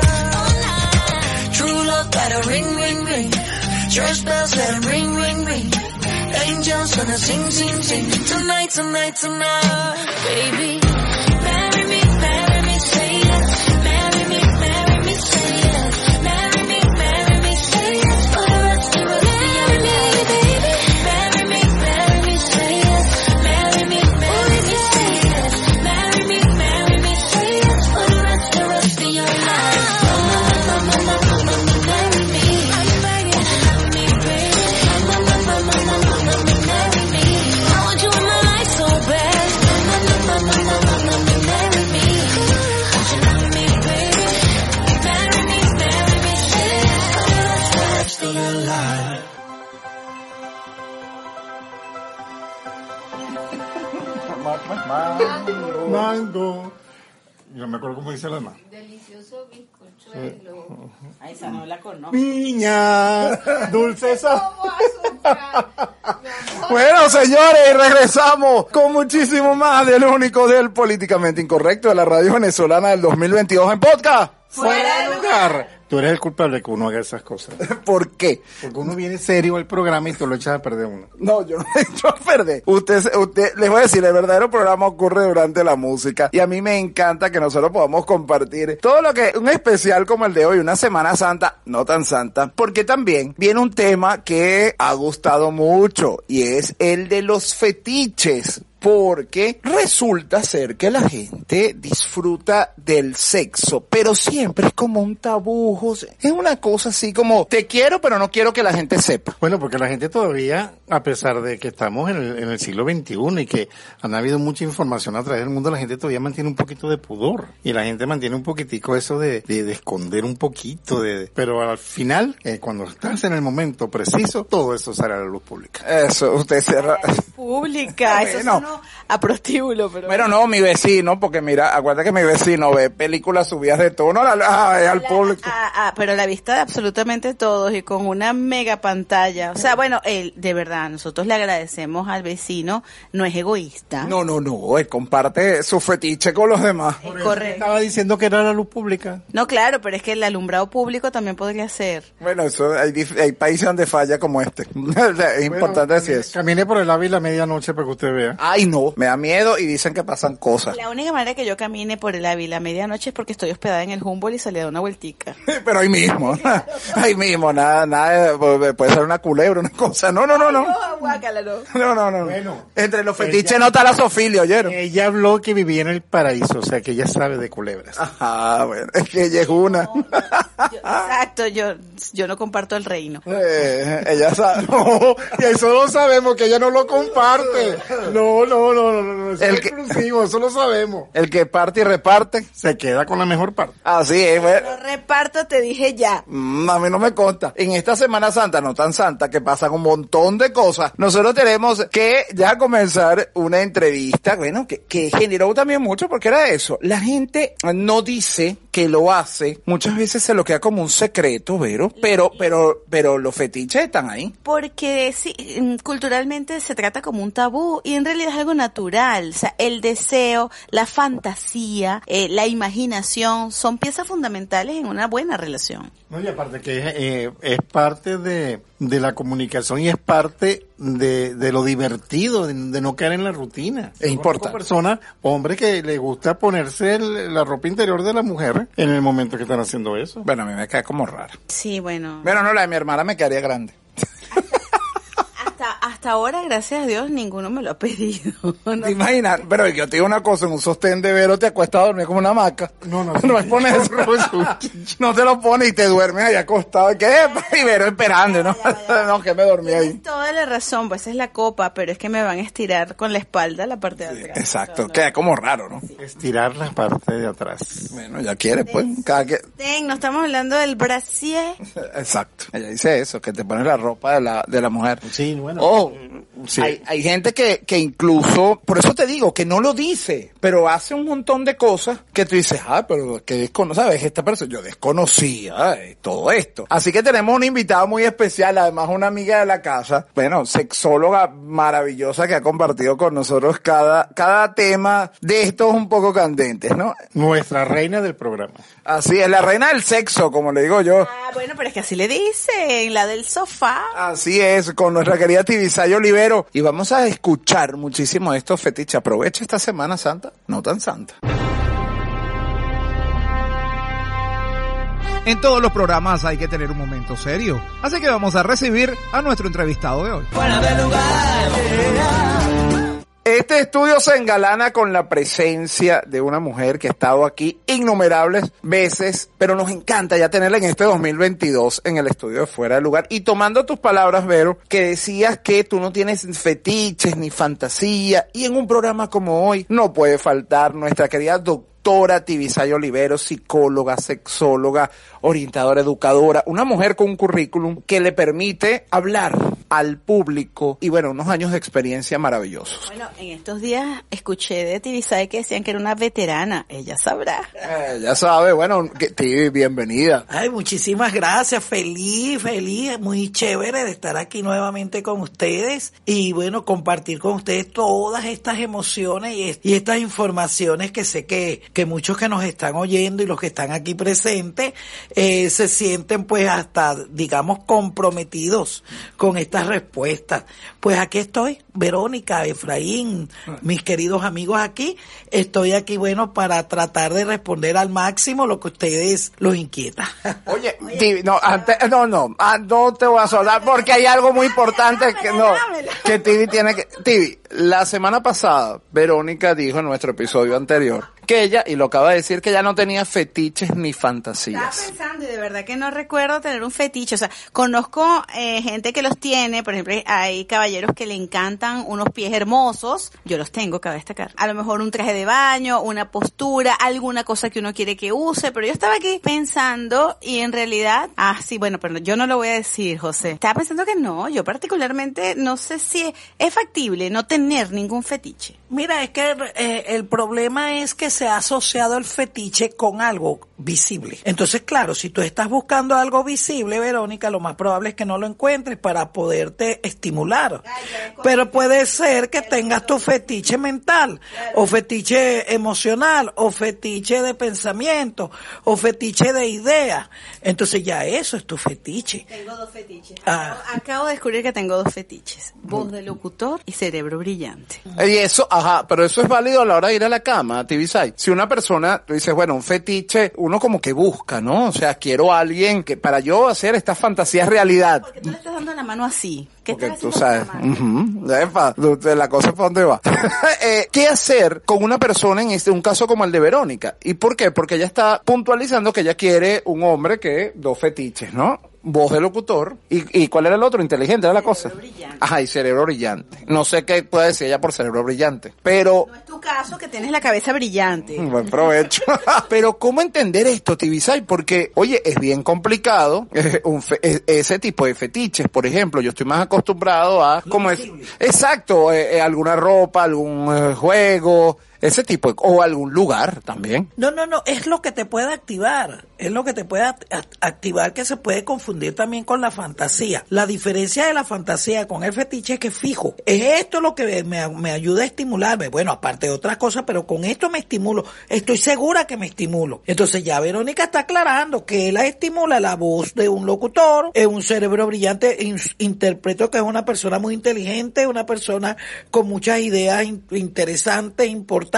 Got a ring, ring, ring. Church bells, it ring, ring, ring. Angels gonna sing, sing, sing. Tonight, tonight, tonight.
Baby,
Mango. Yo me acuerdo cómo dice la demás.
Delicioso bizcochuelo. Ay, esa no la conozco.
Piña, dulce esa.
Bueno, señores, regresamos con muchísimo más del único del políticamente incorrecto de la radio venezolana del 2022 en podcast.
Fuera de lugar. Tú eres el culpable de que uno haga esas cosas.
¿Por qué?
Porque uno viene serio al programa y tú lo echas a perder uno.
No, yo no he hecho a perder. Usted, usted, les voy a decir, el verdadero programa ocurre durante la música y a mí me encanta que nosotros podamos compartir todo lo que, un especial como el de hoy, una Semana Santa, no tan santa, porque también viene un tema que ha gustado mucho y es el de los fetiches porque resulta ser que la gente disfruta del sexo, pero siempre es como un tabú, José. Es una cosa así como, te quiero, pero no quiero que la gente sepa.
Bueno, porque la gente todavía, a pesar de que estamos en el, en el siglo XXI y que han habido mucha información a través del mundo, la gente todavía mantiene un poquito de pudor. Y la gente mantiene un poquitico eso de, de, de esconder un poquito, de, pero al final, eh, cuando estás en el momento preciso, todo eso sale a la luz pública.
Eso, usted cierra.
Pública, eso
Bueno.
A prostíbulo, pero...
Bueno, no, mi vecino, porque mira, acuérdate que mi vecino ve películas subidas de tono al, al- al público.
Ah, ah, pero la vista de absolutamente todos y con una mega pantalla. O sea, bueno, él, de verdad, nosotros le agradecemos al vecino, no es egoísta.
No, no, no, él comparte su fetiche con los demás.
Es correcto.
Estaba diciendo que era la luz pública.
No, claro, pero es que el alumbrado público también podría ser.
Bueno, eso hay, hay países donde falla como este. Es importante decir eso.
Camine por el Ávila a medianoche para que usted vea.
Ay, no, me da miedo y dicen que pasan cosas.
La única manera que yo camine por el Ávila a medianoche es porque estoy hospedada en el Humboldt y salí a dar una vueltica.
Pero ahí mismo, ahí mismo, nada, nada, de- puede ser una culebra, una cosa. No, no, no, no.
No, guácala, no.
No, no, no.
Bueno,
Entre los
ella-
fetiches no está la sofilia, ¿oyeron?
Ella habló que vivía en el paraíso, o sea que ella sabe de culebras.
Ah, bueno, es que ella es una.
Yo- exacto, yo, yo no comparto el reino.
Eh, ella sabe.
No, y eso lo sabemos, que ella no lo comparte. No, no, no, no, no,
El
es
que-
exclusivo, eso lo sabemos.
El que parte y reparte.
Se queda con la mejor parte.
Así es, bueno.
Lo reparto, te dije ya.
Mm, A mí no me consta. En esta Semana Santa, no tan santa, que pasan un montón de cosas, nosotros tenemos que ya comenzar una entrevista, bueno, que, que generó también mucho porque era eso. La gente no dice que lo hace, muchas veces se lo queda como un secreto, Vero, pero, pero, pero los fetiches están ahí.
Porque sí, culturalmente se trata como un tabú y en realidad es algo natural. O sea, el deseo, la fantasía, eh, la imaginación son piezas fundamentales en una buena relación.
No, y aparte que es, eh, es parte de, de la comunicación y es parte de, de lo divertido, de, de no caer en la rutina.
Es importante.
Conozco personas, hombres que le gusta ponerse el- la ropa interior de la mujer en el momento que están haciendo eso.
Bueno, a mí me queda como raro.
Sí, bueno.
Bueno, no, la de mi hermana me quedaría grande.
Hasta, ahora, gracias a Dios, ninguno me lo ha pedido. No-
¿Te imaginas? Pero yo te digo una cosa, en un sostén de Vero te acuestas a dormir como una hamaca.
No, no,
No me pones eso. no te lo pones y te duermes ahí acostado. ¿Qué? Y Vero esperando, ¿no? No, que me dormí ahí.
Tienes toda la razón, pues es la copa, pero es que me van a estirar con la espalda la parte de atrás.
Exacto, queda como raro, ¿no?
Estirar la parte de atrás.
Bueno, ya quiere, pues. Cada que...
Ten, no estamos hablando del brasier.
Exacto. Ella dice eso, que te pones la ropa de la, de la mujer.
Sí, bueno.
Oh,
Sí.
hay, hay gente que, que incluso, por eso te digo, que no lo dice, pero hace un montón de cosas que tú dices, ah, pero que desconoce, ¿sabes? Esta persona, yo desconocía eh, todo esto. Así que tenemos una invitada muy especial, además una amiga de la casa, bueno, sexóloga maravillosa que ha compartido con nosotros cada, cada tema de estos un poco candentes, ¿no?
Nuestra reina del programa.
Así es, la reina del sexo, como le digo yo.
Ah, bueno, pero es que así le dicen, la del sofá.
Así es, con nuestra querida Tibisay Olivero. Y vamos a escuchar muchísimo de estos fetiches. Aprovecha esta Semana Santa, no tan santa.
En todos los programas hay que tener un momento serio. Así que vamos a recibir a nuestro entrevistado de hoy.
Este estudio se engalana con la presencia de una mujer que ha estado aquí innumerables veces, pero nos encanta ya tenerla en este 2022 en el estudio de Fuera de Lugar. Y tomando tus palabras, Vero, que decías que tú no tienes fetiches ni fantasía, y en un programa como hoy no puede faltar nuestra querida doctora Tibisay Olivero, psicóloga, sexóloga, orientadora, educadora, una mujer con un currículum que le permite hablar al público y bueno, unos años de experiencia maravillosos.
Bueno, en estos días escuché de Tibisay que decían que era una veterana. Ella sabrá.
Eh, ya sabe, bueno, que, Tibi, bienvenida.
Ay, muchísimas gracias. Feliz, feliz, muy chévere de estar aquí nuevamente con ustedes y bueno, compartir con ustedes todas estas emociones y, es- y estas informaciones que sé que que muchos que nos están oyendo y los que están aquí presentes eh, se sienten pues hasta, digamos, comprometidos con estas respuestas. Pues aquí estoy, Verónica, Efraín, mis queridos amigos aquí, estoy aquí, bueno, para tratar de responder al máximo lo que ustedes los inquieta.
Oye, no, antes, no, no, ah, no te voy a soltar porque hay algo muy importante que no, que Tibi tiene que, Tibi, la semana pasada, Verónica dijo en nuestro episodio anterior y lo acaba de decir, que ella no tenía fetiches ni
Estaba
fantasías.
pensando y de verdad que no recuerdo tener un fetiche. O sea, conozco eh, gente que los tiene. Por ejemplo, hay caballeros que le encantan unos pies hermosos. Yo los tengo, cabe destacar. A lo mejor un traje de baño, una postura, alguna cosa que uno quiere que use. Pero yo estaba aquí pensando y en realidad, ah, sí, bueno, pero yo no lo voy a decir, José. Estaba pensando que no. Yo particularmente no sé si es factible no tener ningún fetiche.
Mira, es que eh, el problema es que se ha asociado el fetiche con algo visible. Entonces, claro, si tú estás buscando algo visible, Verónica, lo más probable es que no lo encuentres para poderte estimular. Pero puede ser que tengas tu fetiche mental, o fetiche emocional, o fetiche de pensamiento, o fetiche de idea. Entonces ya eso es tu fetiche.
Tengo dos fetiches.
Ah.
Acabo de descubrir que tengo dos fetiches. Voz de locutor y cerebro brillante.
Y eso, ajá, pero eso es válido a la hora de ir a la cama, TV Si una persona, tú dices, bueno, un fetiche, uno como que busca, ¿no? O sea, quiero a alguien que para yo hacer estas fantasías realidad.
Porque tú le estás dando la mano así. ¿Qué
Porque tú sabes, tú- tú- la cosa es para dónde va. Eh, ¿Qué hacer con una persona en este, un caso como el de Verónica? ¿Y por qué? Porque ella está puntualizando que ella quiere un hombre que dos fetiches, ¿no? Voz de locutor. ¿Y, y cuál era el otro? Inteligente era la cosa. Ajá, y cerebro brillante. No sé qué puede decir ella por cerebro brillante. Pero
No es tu caso que tienes la cabeza brillante.
Buen provecho. Pero ¿cómo entender esto, Tibisay? Porque, oye, es bien complicado eh, un fe- eh, ese tipo de fetiches. Por ejemplo, yo estoy más acostumbrado a, como es, exacto, eh, eh, alguna ropa, algún eh, juego, ese tipo, o algún lugar también.
No, no, no, es lo que te puede activar, es lo que te puede act- act- activar que se puede confundir también con la fantasía. La diferencia de la fantasía con el fetiche es que fijo, es esto lo que me, me ayuda a estimularme, bueno, aparte de otras cosas, pero con esto me estimulo, estoy segura que me estimulo. Entonces ya Verónica está aclarando que la estimula la voz de un locutor, es un cerebro brillante, in- interpreto que es una persona muy inteligente, una persona con muchas ideas in- interesantes, importantes,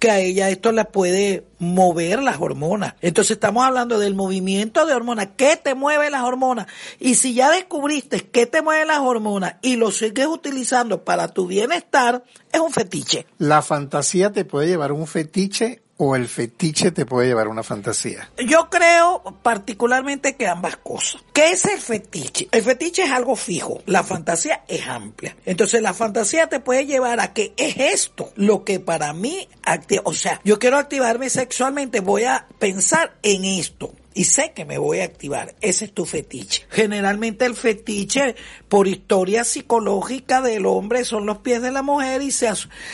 que a ella esto la puede mover las hormonas. Entonces estamos hablando del movimiento de hormonas. ¿Qué te mueve las hormonas? Y si ya descubriste qué te mueve las hormonas y lo sigues utilizando para tu bienestar, es un fetiche.
¿La fantasía te puede llevar un fetiche o el fetiche te puede llevar a una fantasía?
Yo creo particularmente que ambas cosas. ¿Qué es el fetiche? El fetiche es algo fijo, la fantasía es amplia. Entonces la fantasía te puede llevar a que es esto lo que para mí, o sea, yo quiero activarme sexualmente, voy a pensar en esto. Y sé que me voy a activar. Ese es tu fetiche. Generalmente el fetiche, por historia psicológica del hombre, son los pies de la mujer y se,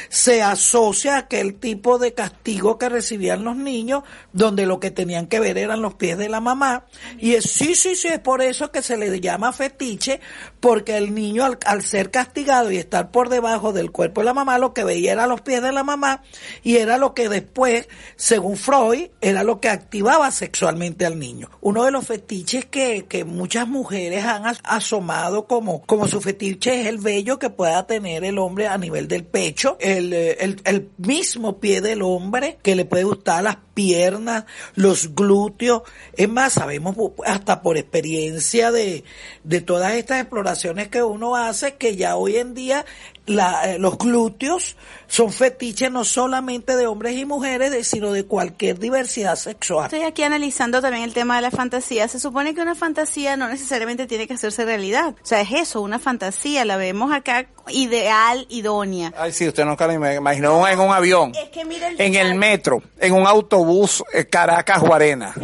se asocia a aquel tipo de castigo que recibían los niños, donde lo que tenían que ver eran los pies de la mamá. Y es, sí, sí, sí, es por eso que se le llama fetiche, porque el niño al, al ser castigado y estar por debajo del cuerpo de la mamá, lo que veía era los pies de la mamá y era lo que después, según Freud, era lo que activaba sexualmente niño. Uno de los fetiches que, que muchas mujeres han as- asomado como, como su fetiche es el vello que pueda tener el hombre a nivel del pecho, el, eh, el, el mismo pie del hombre que le puede gustar las piernas, los glúteos. Es más, sabemos hasta por experiencia de, de todas estas exploraciones que uno hace que ya hoy en día la, eh, los glúteos son fetiches no solamente de hombres y mujeres, de- sino de cualquier diversidad sexual.
Estoy aquí analizando también el tema de la fantasía. Se supone que una fantasía no necesariamente tiene que hacerse realidad. O sea, es eso, una fantasía. La vemos acá ideal, idónea.
Ay, sí, usted nunca me imaginó en un avión,
Es que mira el
en el metro, en un autobús eh, Caracas-Guarena.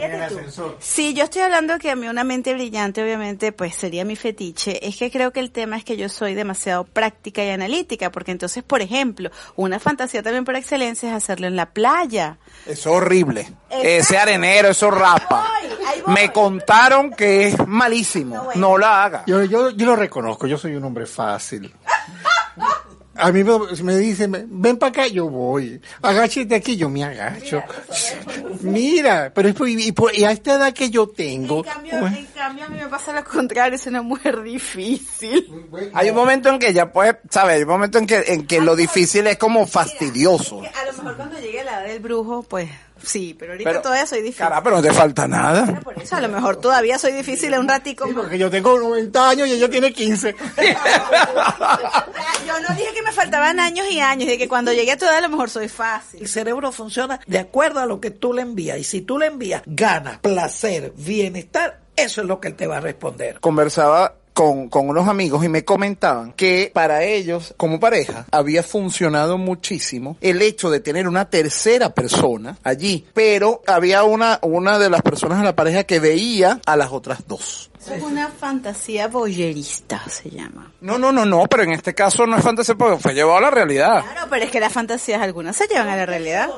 Sí, yo estoy hablando que a mí una mente brillante, obviamente, pues sería mi fetiche. Es que creo que el tema es que yo soy demasiado práctica y analítica, porque entonces, por ejemplo, una fantasía también por excelencia es hacerlo en la playa.
Es horrible. Ese arenero, eso rapa. Me contaron que es malísimo. No la haga.
Yo, yo, yo lo reconozco, yo soy un hombre fácil. A mí me, dicen, ven para acá, yo voy. Agáchate aquí, yo me agacho. Mira, pero es por- y, por- y a esta edad que yo tengo.
En cambio, en cambio, a mí me pasa lo contrario, es una mujer difícil.
Hay un momento en que ya puede, ¿sabes? Hay un momento en que, en que lo difícil es como fastidioso.
A lo mejor cuando llegue la edad del brujo, pues sí, pero ahorita
Pero,
todavía soy difícil.
Cara, pero no te falta nada.
Por eso a lo mejor todavía soy difícil un ratico.
Porque yo tengo 90 años y ella tiene 15.
Yo no dije que me faltaban años y años, de que cuando llegue a tu edad a lo mejor soy fácil.
El cerebro funciona de acuerdo a lo que tú le envías. Y si tú le envías ganas, placer, bienestar, eso es lo que él te va a responder.
Conversaba con, con unos amigos y me comentaban que para ellos, como pareja, había funcionado muchísimo el hecho de tener una tercera persona allí, pero había una, una de las personas en la pareja que veía a las otras dos.
Eso es una fantasía boyerista, se llama.
No, no, no, no, pero en este caso no es fantasía porque fue llevado a la realidad.
Claro, pero es que las fantasías algunas se llevan a la realidad.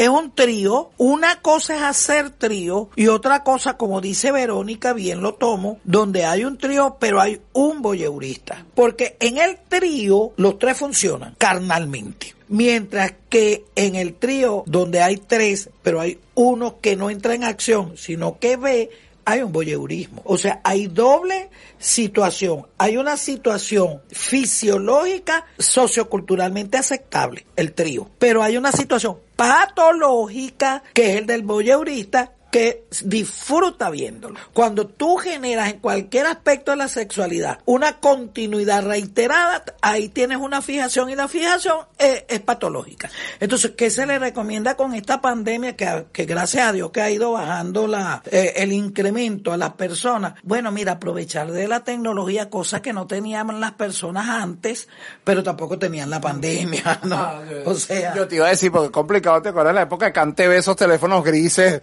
Es un trío, una cosa es hacer trío y otra cosa, como dice Verónica, bien lo tomo, donde hay un trío pero hay un voyeurista. Porque en el trío los tres funcionan carnalmente. Mientras que en el trío donde hay tres, pero hay uno que no entra en acción, sino que ve, hay un voyeurismo. O sea, hay doble situación. Hay una situación fisiológica, socioculturalmente aceptable, el trío. Pero hay una situación patológica, que es el del voyeurista, que disfruta viéndolo. Cuando tú generas en cualquier aspecto de la sexualidad una continuidad reiterada, ahí tienes una fijación y la fijación es, es patológica. Entonces, ¿qué se le recomienda con esta pandemia que, que gracias a Dios que ha ido bajando la, eh, el incremento a las personas? Bueno, mira, aprovechar de la tecnología, cosas que no tenían las personas antes, pero tampoco tenían la pandemia, ¿no? O sea...
Yo te iba a decir, porque es complicado, ¿te acuerdas de la época que Cante esos teléfonos grises?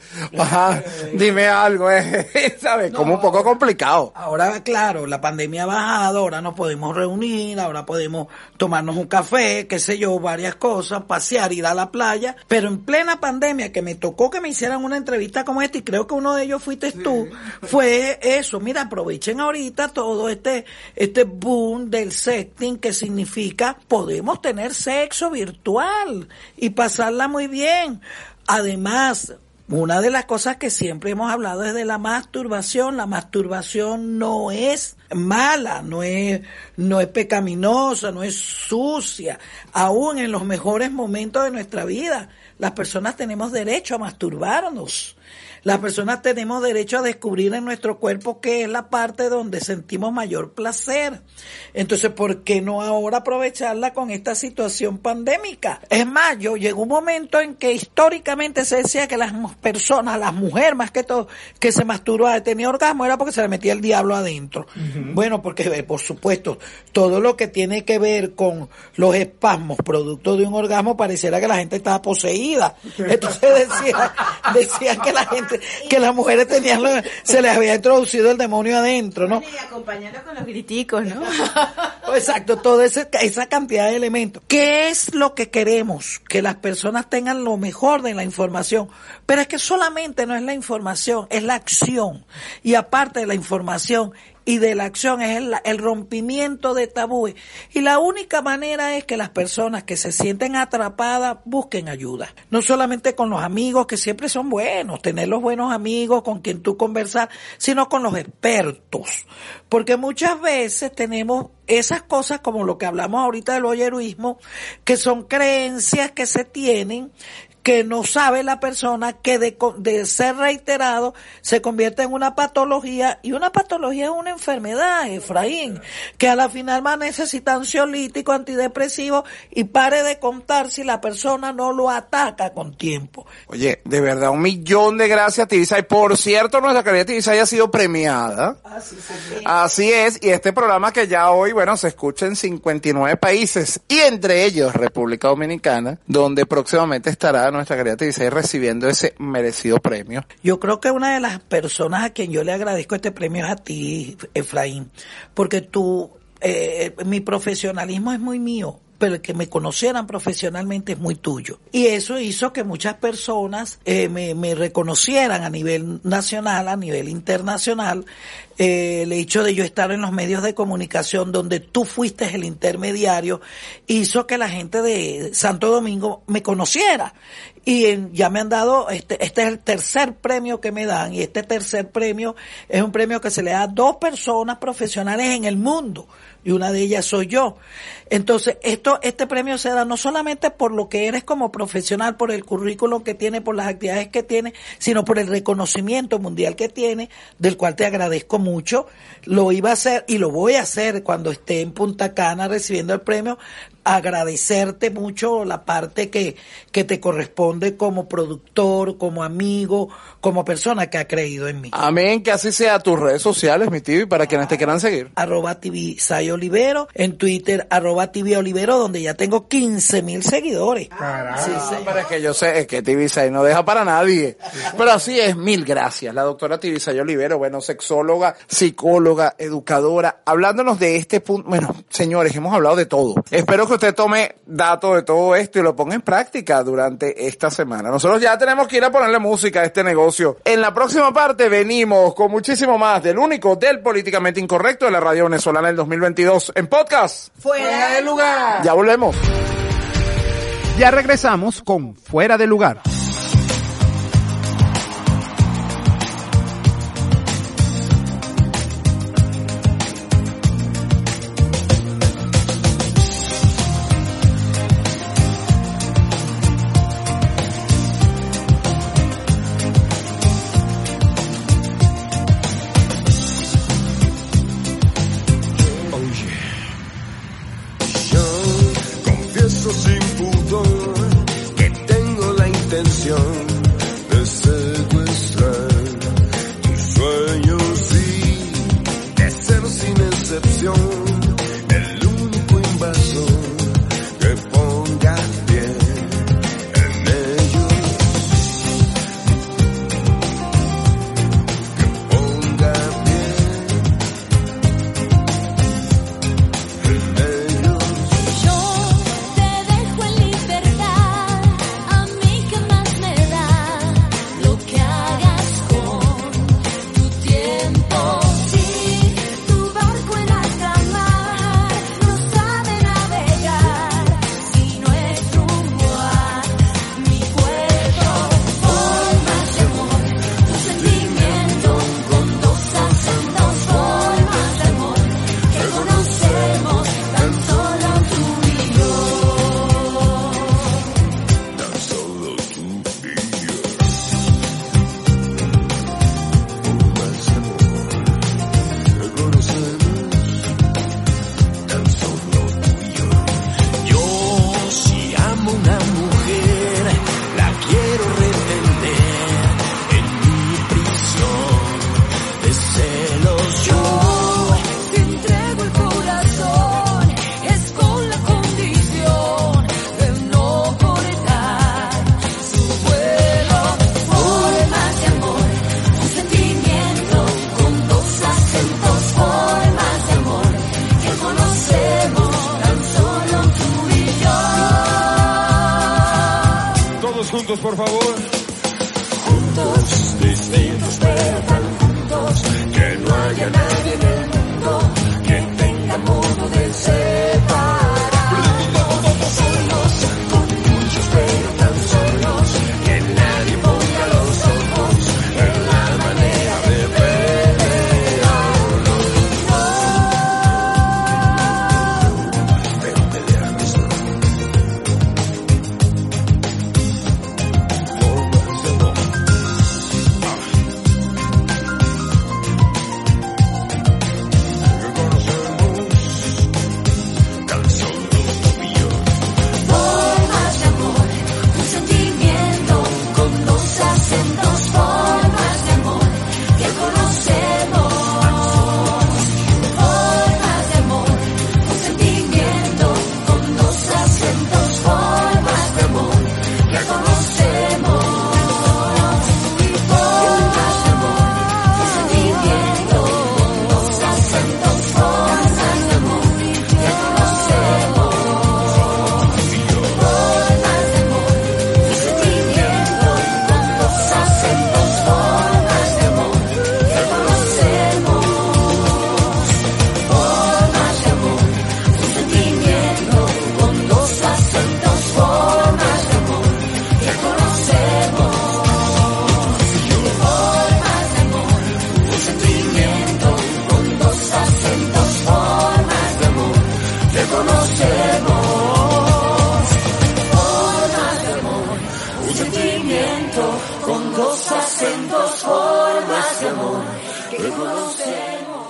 Ajá, dime algo, eh, ¿sabes? Como un poco complicado.
Ahora, claro, la pandemia ha bajado, ahora nos podemos reunir, ahora podemos tomarnos un café, qué sé yo, varias cosas, pasear, ir a la playa, pero en plena pandemia que me tocó que me hicieran una entrevista como esta y creo que uno de ellos fuiste tú, fue eso, mira, aprovechen ahorita todo este, este boom del sexting que significa podemos tener sexo virtual y pasarla muy bien. Además, una de las cosas que siempre hemos hablado es de la masturbación. La masturbación no es mala, no es, no es pecaminosa, no es sucia. Aún en los mejores momentos de nuestra vida, las personas tenemos derecho a masturbarnos. Las personas tenemos derecho a descubrir en nuestro cuerpo qué es la parte donde sentimos mayor placer. Entonces, ¿por qué no ahora aprovecharla con esta situación pandémica? Es más, yo llegó un momento en que históricamente se decía que las personas, las mujeres más que todo, que se masturbaba, tenía orgasmo, era porque se le metía el diablo adentro. Bueno, porque eh, por supuesto, todo lo que tiene que ver con los espasmos producto de un orgasmo, pareciera que la gente estaba poseída. Entonces decía, decía que la gente, que las mujeres tenían, lo- se les había introducido el demonio adentro, ¿no?
Y acompañando con los griticos, ¿no?
Exacto, toda ese- esa cantidad de elementos. ¿Qué es lo que queremos? Que las personas tengan lo mejor de la información. Pero es que solamente no es la información, es la acción. Y aparte de la información y de la acción es el, rompimiento de tabúes. Y la única manera es que las personas que se sienten atrapadas busquen ayuda. No solamente con los amigos, que siempre son buenos, tener los buenos amigos con quien tú conversar, sino con los expertos. Porque muchas veces tenemos esas cosas como lo que hablamos ahorita del oyeruismo, que son creencias que se tienen que no sabe la persona que de, de ser reiterado se convierte en una patología y una patología es una enfermedad, Efraín, que a la final va a necesitar ansiolítico, antidepresivo y pare de contar si la persona no lo ataca con tiempo.
Oye, de verdad, un millón de gracias, Tibisay. Por cierto, nuestra querida Tibisay ha sido premiada. Así es, y este programa que ya hoy, bueno, se escucha en 59 países, y entre ellos República Dominicana, donde próximamente estará nuestra querida Tibisay recibiendo ese merecido premio.
Yo creo que una de las personas a quien yo le agradezco este premio es a ti, Efraín, porque tú, eh, mi profesionalismo es muy mío pero que me conocieran profesionalmente es muy tuyo. Y eso hizo que muchas personas eh, me, me reconocieran a nivel nacional, a nivel internacional, eh, el hecho de yo estar en los medios de comunicación donde tú fuiste el intermediario hizo que la gente de Santo Domingo me conociera. Y en- ya me han dado, este, este es el tercer premio que me dan y este tercer premio es un premio que se le da a dos personas profesionales en el mundo y una de ellas soy yo. Entonces, esto, este premio se da no solamente por lo que eres como profesional, por el currículum que tiene, por las actividades que tiene, sino por el reconocimiento mundial que tiene, del cual te agradezco mucho. Lo iba a hacer y lo voy a hacer cuando esté en Punta Cana recibiendo el premio, agradecerte mucho la parte que, que te corresponde como productor, como amigo, como persona que ha creído en mí.
Amén, que así sea tus redes sociales, mi tío, y para quienes te quieran seguir.
arroba TV Olivero, en Twitter arroba TV Olivero, donde ya tengo 15 mil seguidores. Sí, sí.
Pero es que yo sé, es que Tibisay no deja para nadie. Pero así es, mil gracias. La doctora Tibisay Olivero, bueno, sexóloga, psicóloga, educadora, hablándonos de este punto. Bueno, señores, hemos hablado de todo. Espero que usted tome datos de todo esto y lo ponga en práctica durante esta semana. Nosotros ya tenemos que ir a ponerle música a este negocio. En la próxima parte venimos con muchísimo más del único del políticamente incorrecto de la radio venezolana del 2022 en podcast.
Fuera de lugar.
Ya volvemos.
Ya regresamos con Fuera de Lugar.
Que
conocemos.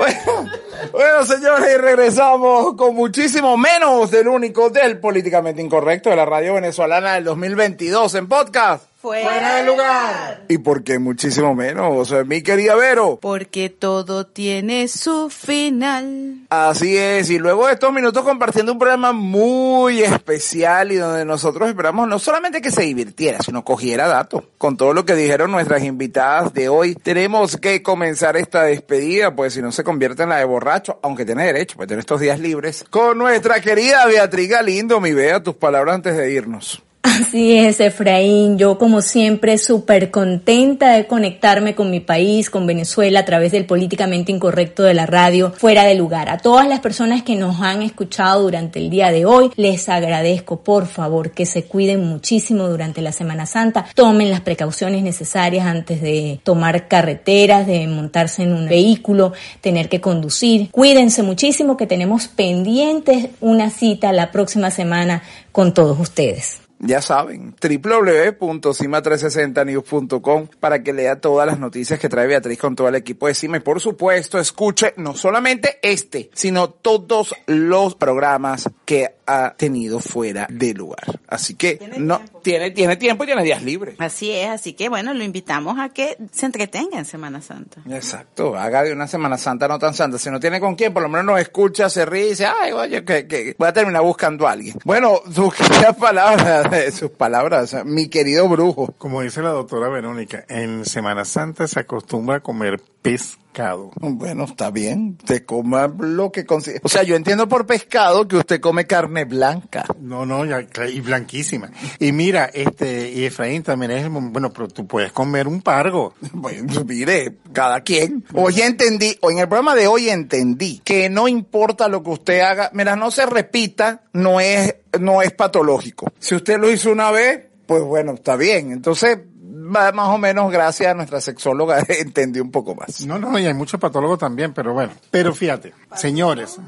Bueno, señores, y regresamos con muchísimo menos del único del políticamente incorrecto de la radio venezolana del 2022 en podcast.
Fuera
de lugar. ¿Y por qué muchísimo menos, eh, mi querida Vero?
Porque todo tiene su final.
Así es, y luego de estos minutos compartiendo un programa muy especial y donde nosotros esperamos no solamente que se divirtiera, sino cogiera datos. Con todo lo que dijeron nuestras invitadas de hoy, tenemos que comenzar esta despedida, pues si no se convierte en la de borracho, aunque tiene derecho, pues tener estos días libres, con nuestra querida Beatriz Galindo, mi Bea, tus palabras antes de irnos.
Así es, Efraín. Yo, como siempre, súper contenta de conectarme con mi país, con Venezuela, a través del políticamente incorrecto de la radio, fuera de lugar. A todas las personas que nos han escuchado durante el día de hoy, les agradezco, por favor, que se cuiden muchísimo durante la Semana Santa. Tomen las precauciones necesarias antes de tomar carreteras, de montarse en un vehículo, tener que conducir. Cuídense muchísimo, que tenemos pendientes una cita la próxima semana con todos ustedes.
Ya saben, www.cima360news.com para que lea todas las noticias que trae Beatriz con todo el equipo de Cima y por supuesto escuche no solamente este, sino todos los programas que ha tenido fuera de lugar. Así que no tiene tiene tiempo y tiene días libres.
Así es, así que bueno, lo invitamos a que se entretenga en Semana Santa.
Exacto, haga de una Semana Santa no tan santa. Si no tiene con quién, por lo menos nos escucha, se ríe y dice, ay, oye, que, que voy a terminar buscando a alguien. Bueno, sus queridas palabras, sus palabras, mi querido brujo.
Como dice la doctora Verónica, en Semana Santa se acostumbra a comer pescado.
Bueno, está bien, te coma lo que consigue. O sea, yo entiendo por pescado que usted come carne blanca.
No, no, ya, y blanquísima. Y mira, este, y Efraín también es, bueno, pero tú puedes comer un pargo.
Bueno, mire, cada quien. Hoy entendí, o en el programa de hoy entendí que no importa lo que usted haga, mira, no se repita, no es, no es patológico. Si usted lo hizo una vez, pues bueno, está bien. Entonces, más o menos gracias a nuestra sexóloga entendí un poco más.
No, no, y hay muchos patólogos también, pero bueno. Pero fíjate, señores,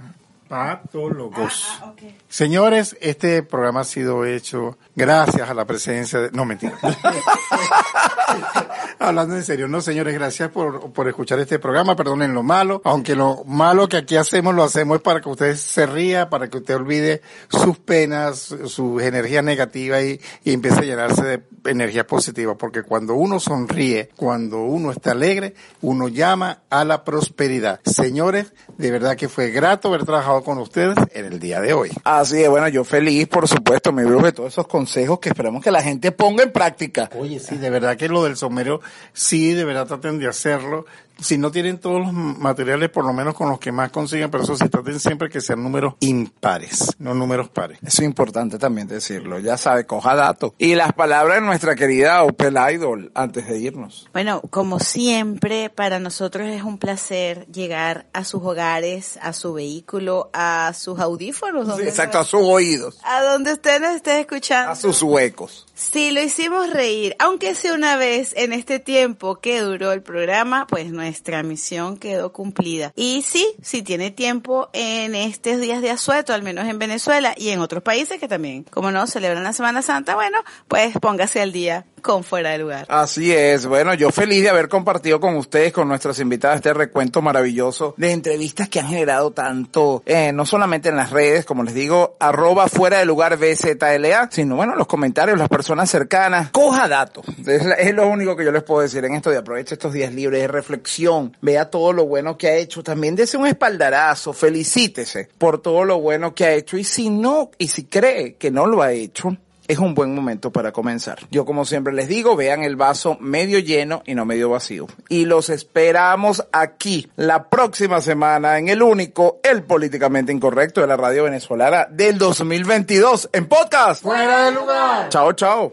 patólogos. Señores, este programa ha sido hecho gracias a la presencia de... No, mentira. Hablando en serio, no, señores, gracias por, por escuchar este programa. Perdonen lo malo, aunque lo malo que aquí hacemos lo hacemos es para que usted se ría, para que usted olvide sus penas, sus energías negativas y, y empiece a llenarse de energía positiva. Porque cuando uno sonríe, cuando uno está alegre, uno llama a la prosperidad. Señores, de verdad que fue grato haber trabajado con ustedes en el día de hoy.
Así es, bueno, yo feliz, por supuesto, mi brujo, de todos esos consejos que esperamos que la gente ponga en práctica.
Oye, sí, de verdad que lo del sombrero, sí, de verdad traten de hacerlo. Si no tienen todos los materiales, por lo menos con los que más consigan, pero eso sí, traten siempre que sean números impares, no números pares.
Eso es importante también decirlo. Ya sabe, coja datos. Y las palabras de nuestra querida Opel Idol antes de irnos.
Bueno, como siempre, para nosotros es un placer llegar a sus hogares, a su vehículo, a sus audífonos. donde
Exacto, a sus oídos,
A donde usted nos esté escuchando.
a sus huecos.
Si lo hicimos reír, aunque sea una vez en este tiempo que duró el programa, pues nuestra misión quedó cumplida. Y sí, si tiene tiempo en estos días de asueto, al menos en Venezuela y en otros países que también, como no, celebran la Semana Santa, bueno, pues póngase al día con fuera de lugar.
Así es. Bueno, yo feliz de haber compartido con ustedes, con nuestras invitadas, este recuento maravilloso de entrevistas que han generado tanto, eh, no solamente en las redes, como les digo, arroba fuera de lugar BZLA, sino bueno, los comentarios, las personas cercanas. Coja datos. Es, lo único que yo les puedo decir en esto de aproveche estos días libres de reflexión. Vea todo lo bueno que ha hecho. También dese un espaldarazo. Felicítese por todo lo bueno que ha hecho. Y si no, y si cree que no lo ha hecho, es un buen momento para comenzar. Yo como siempre les digo, vean el vaso medio lleno y no medio vacío. Y los esperamos aquí la próxima semana en el único, el políticamente incorrecto de la radio venezolana del 2022 en podcast.
Fuera de lugar.
Chao, chao.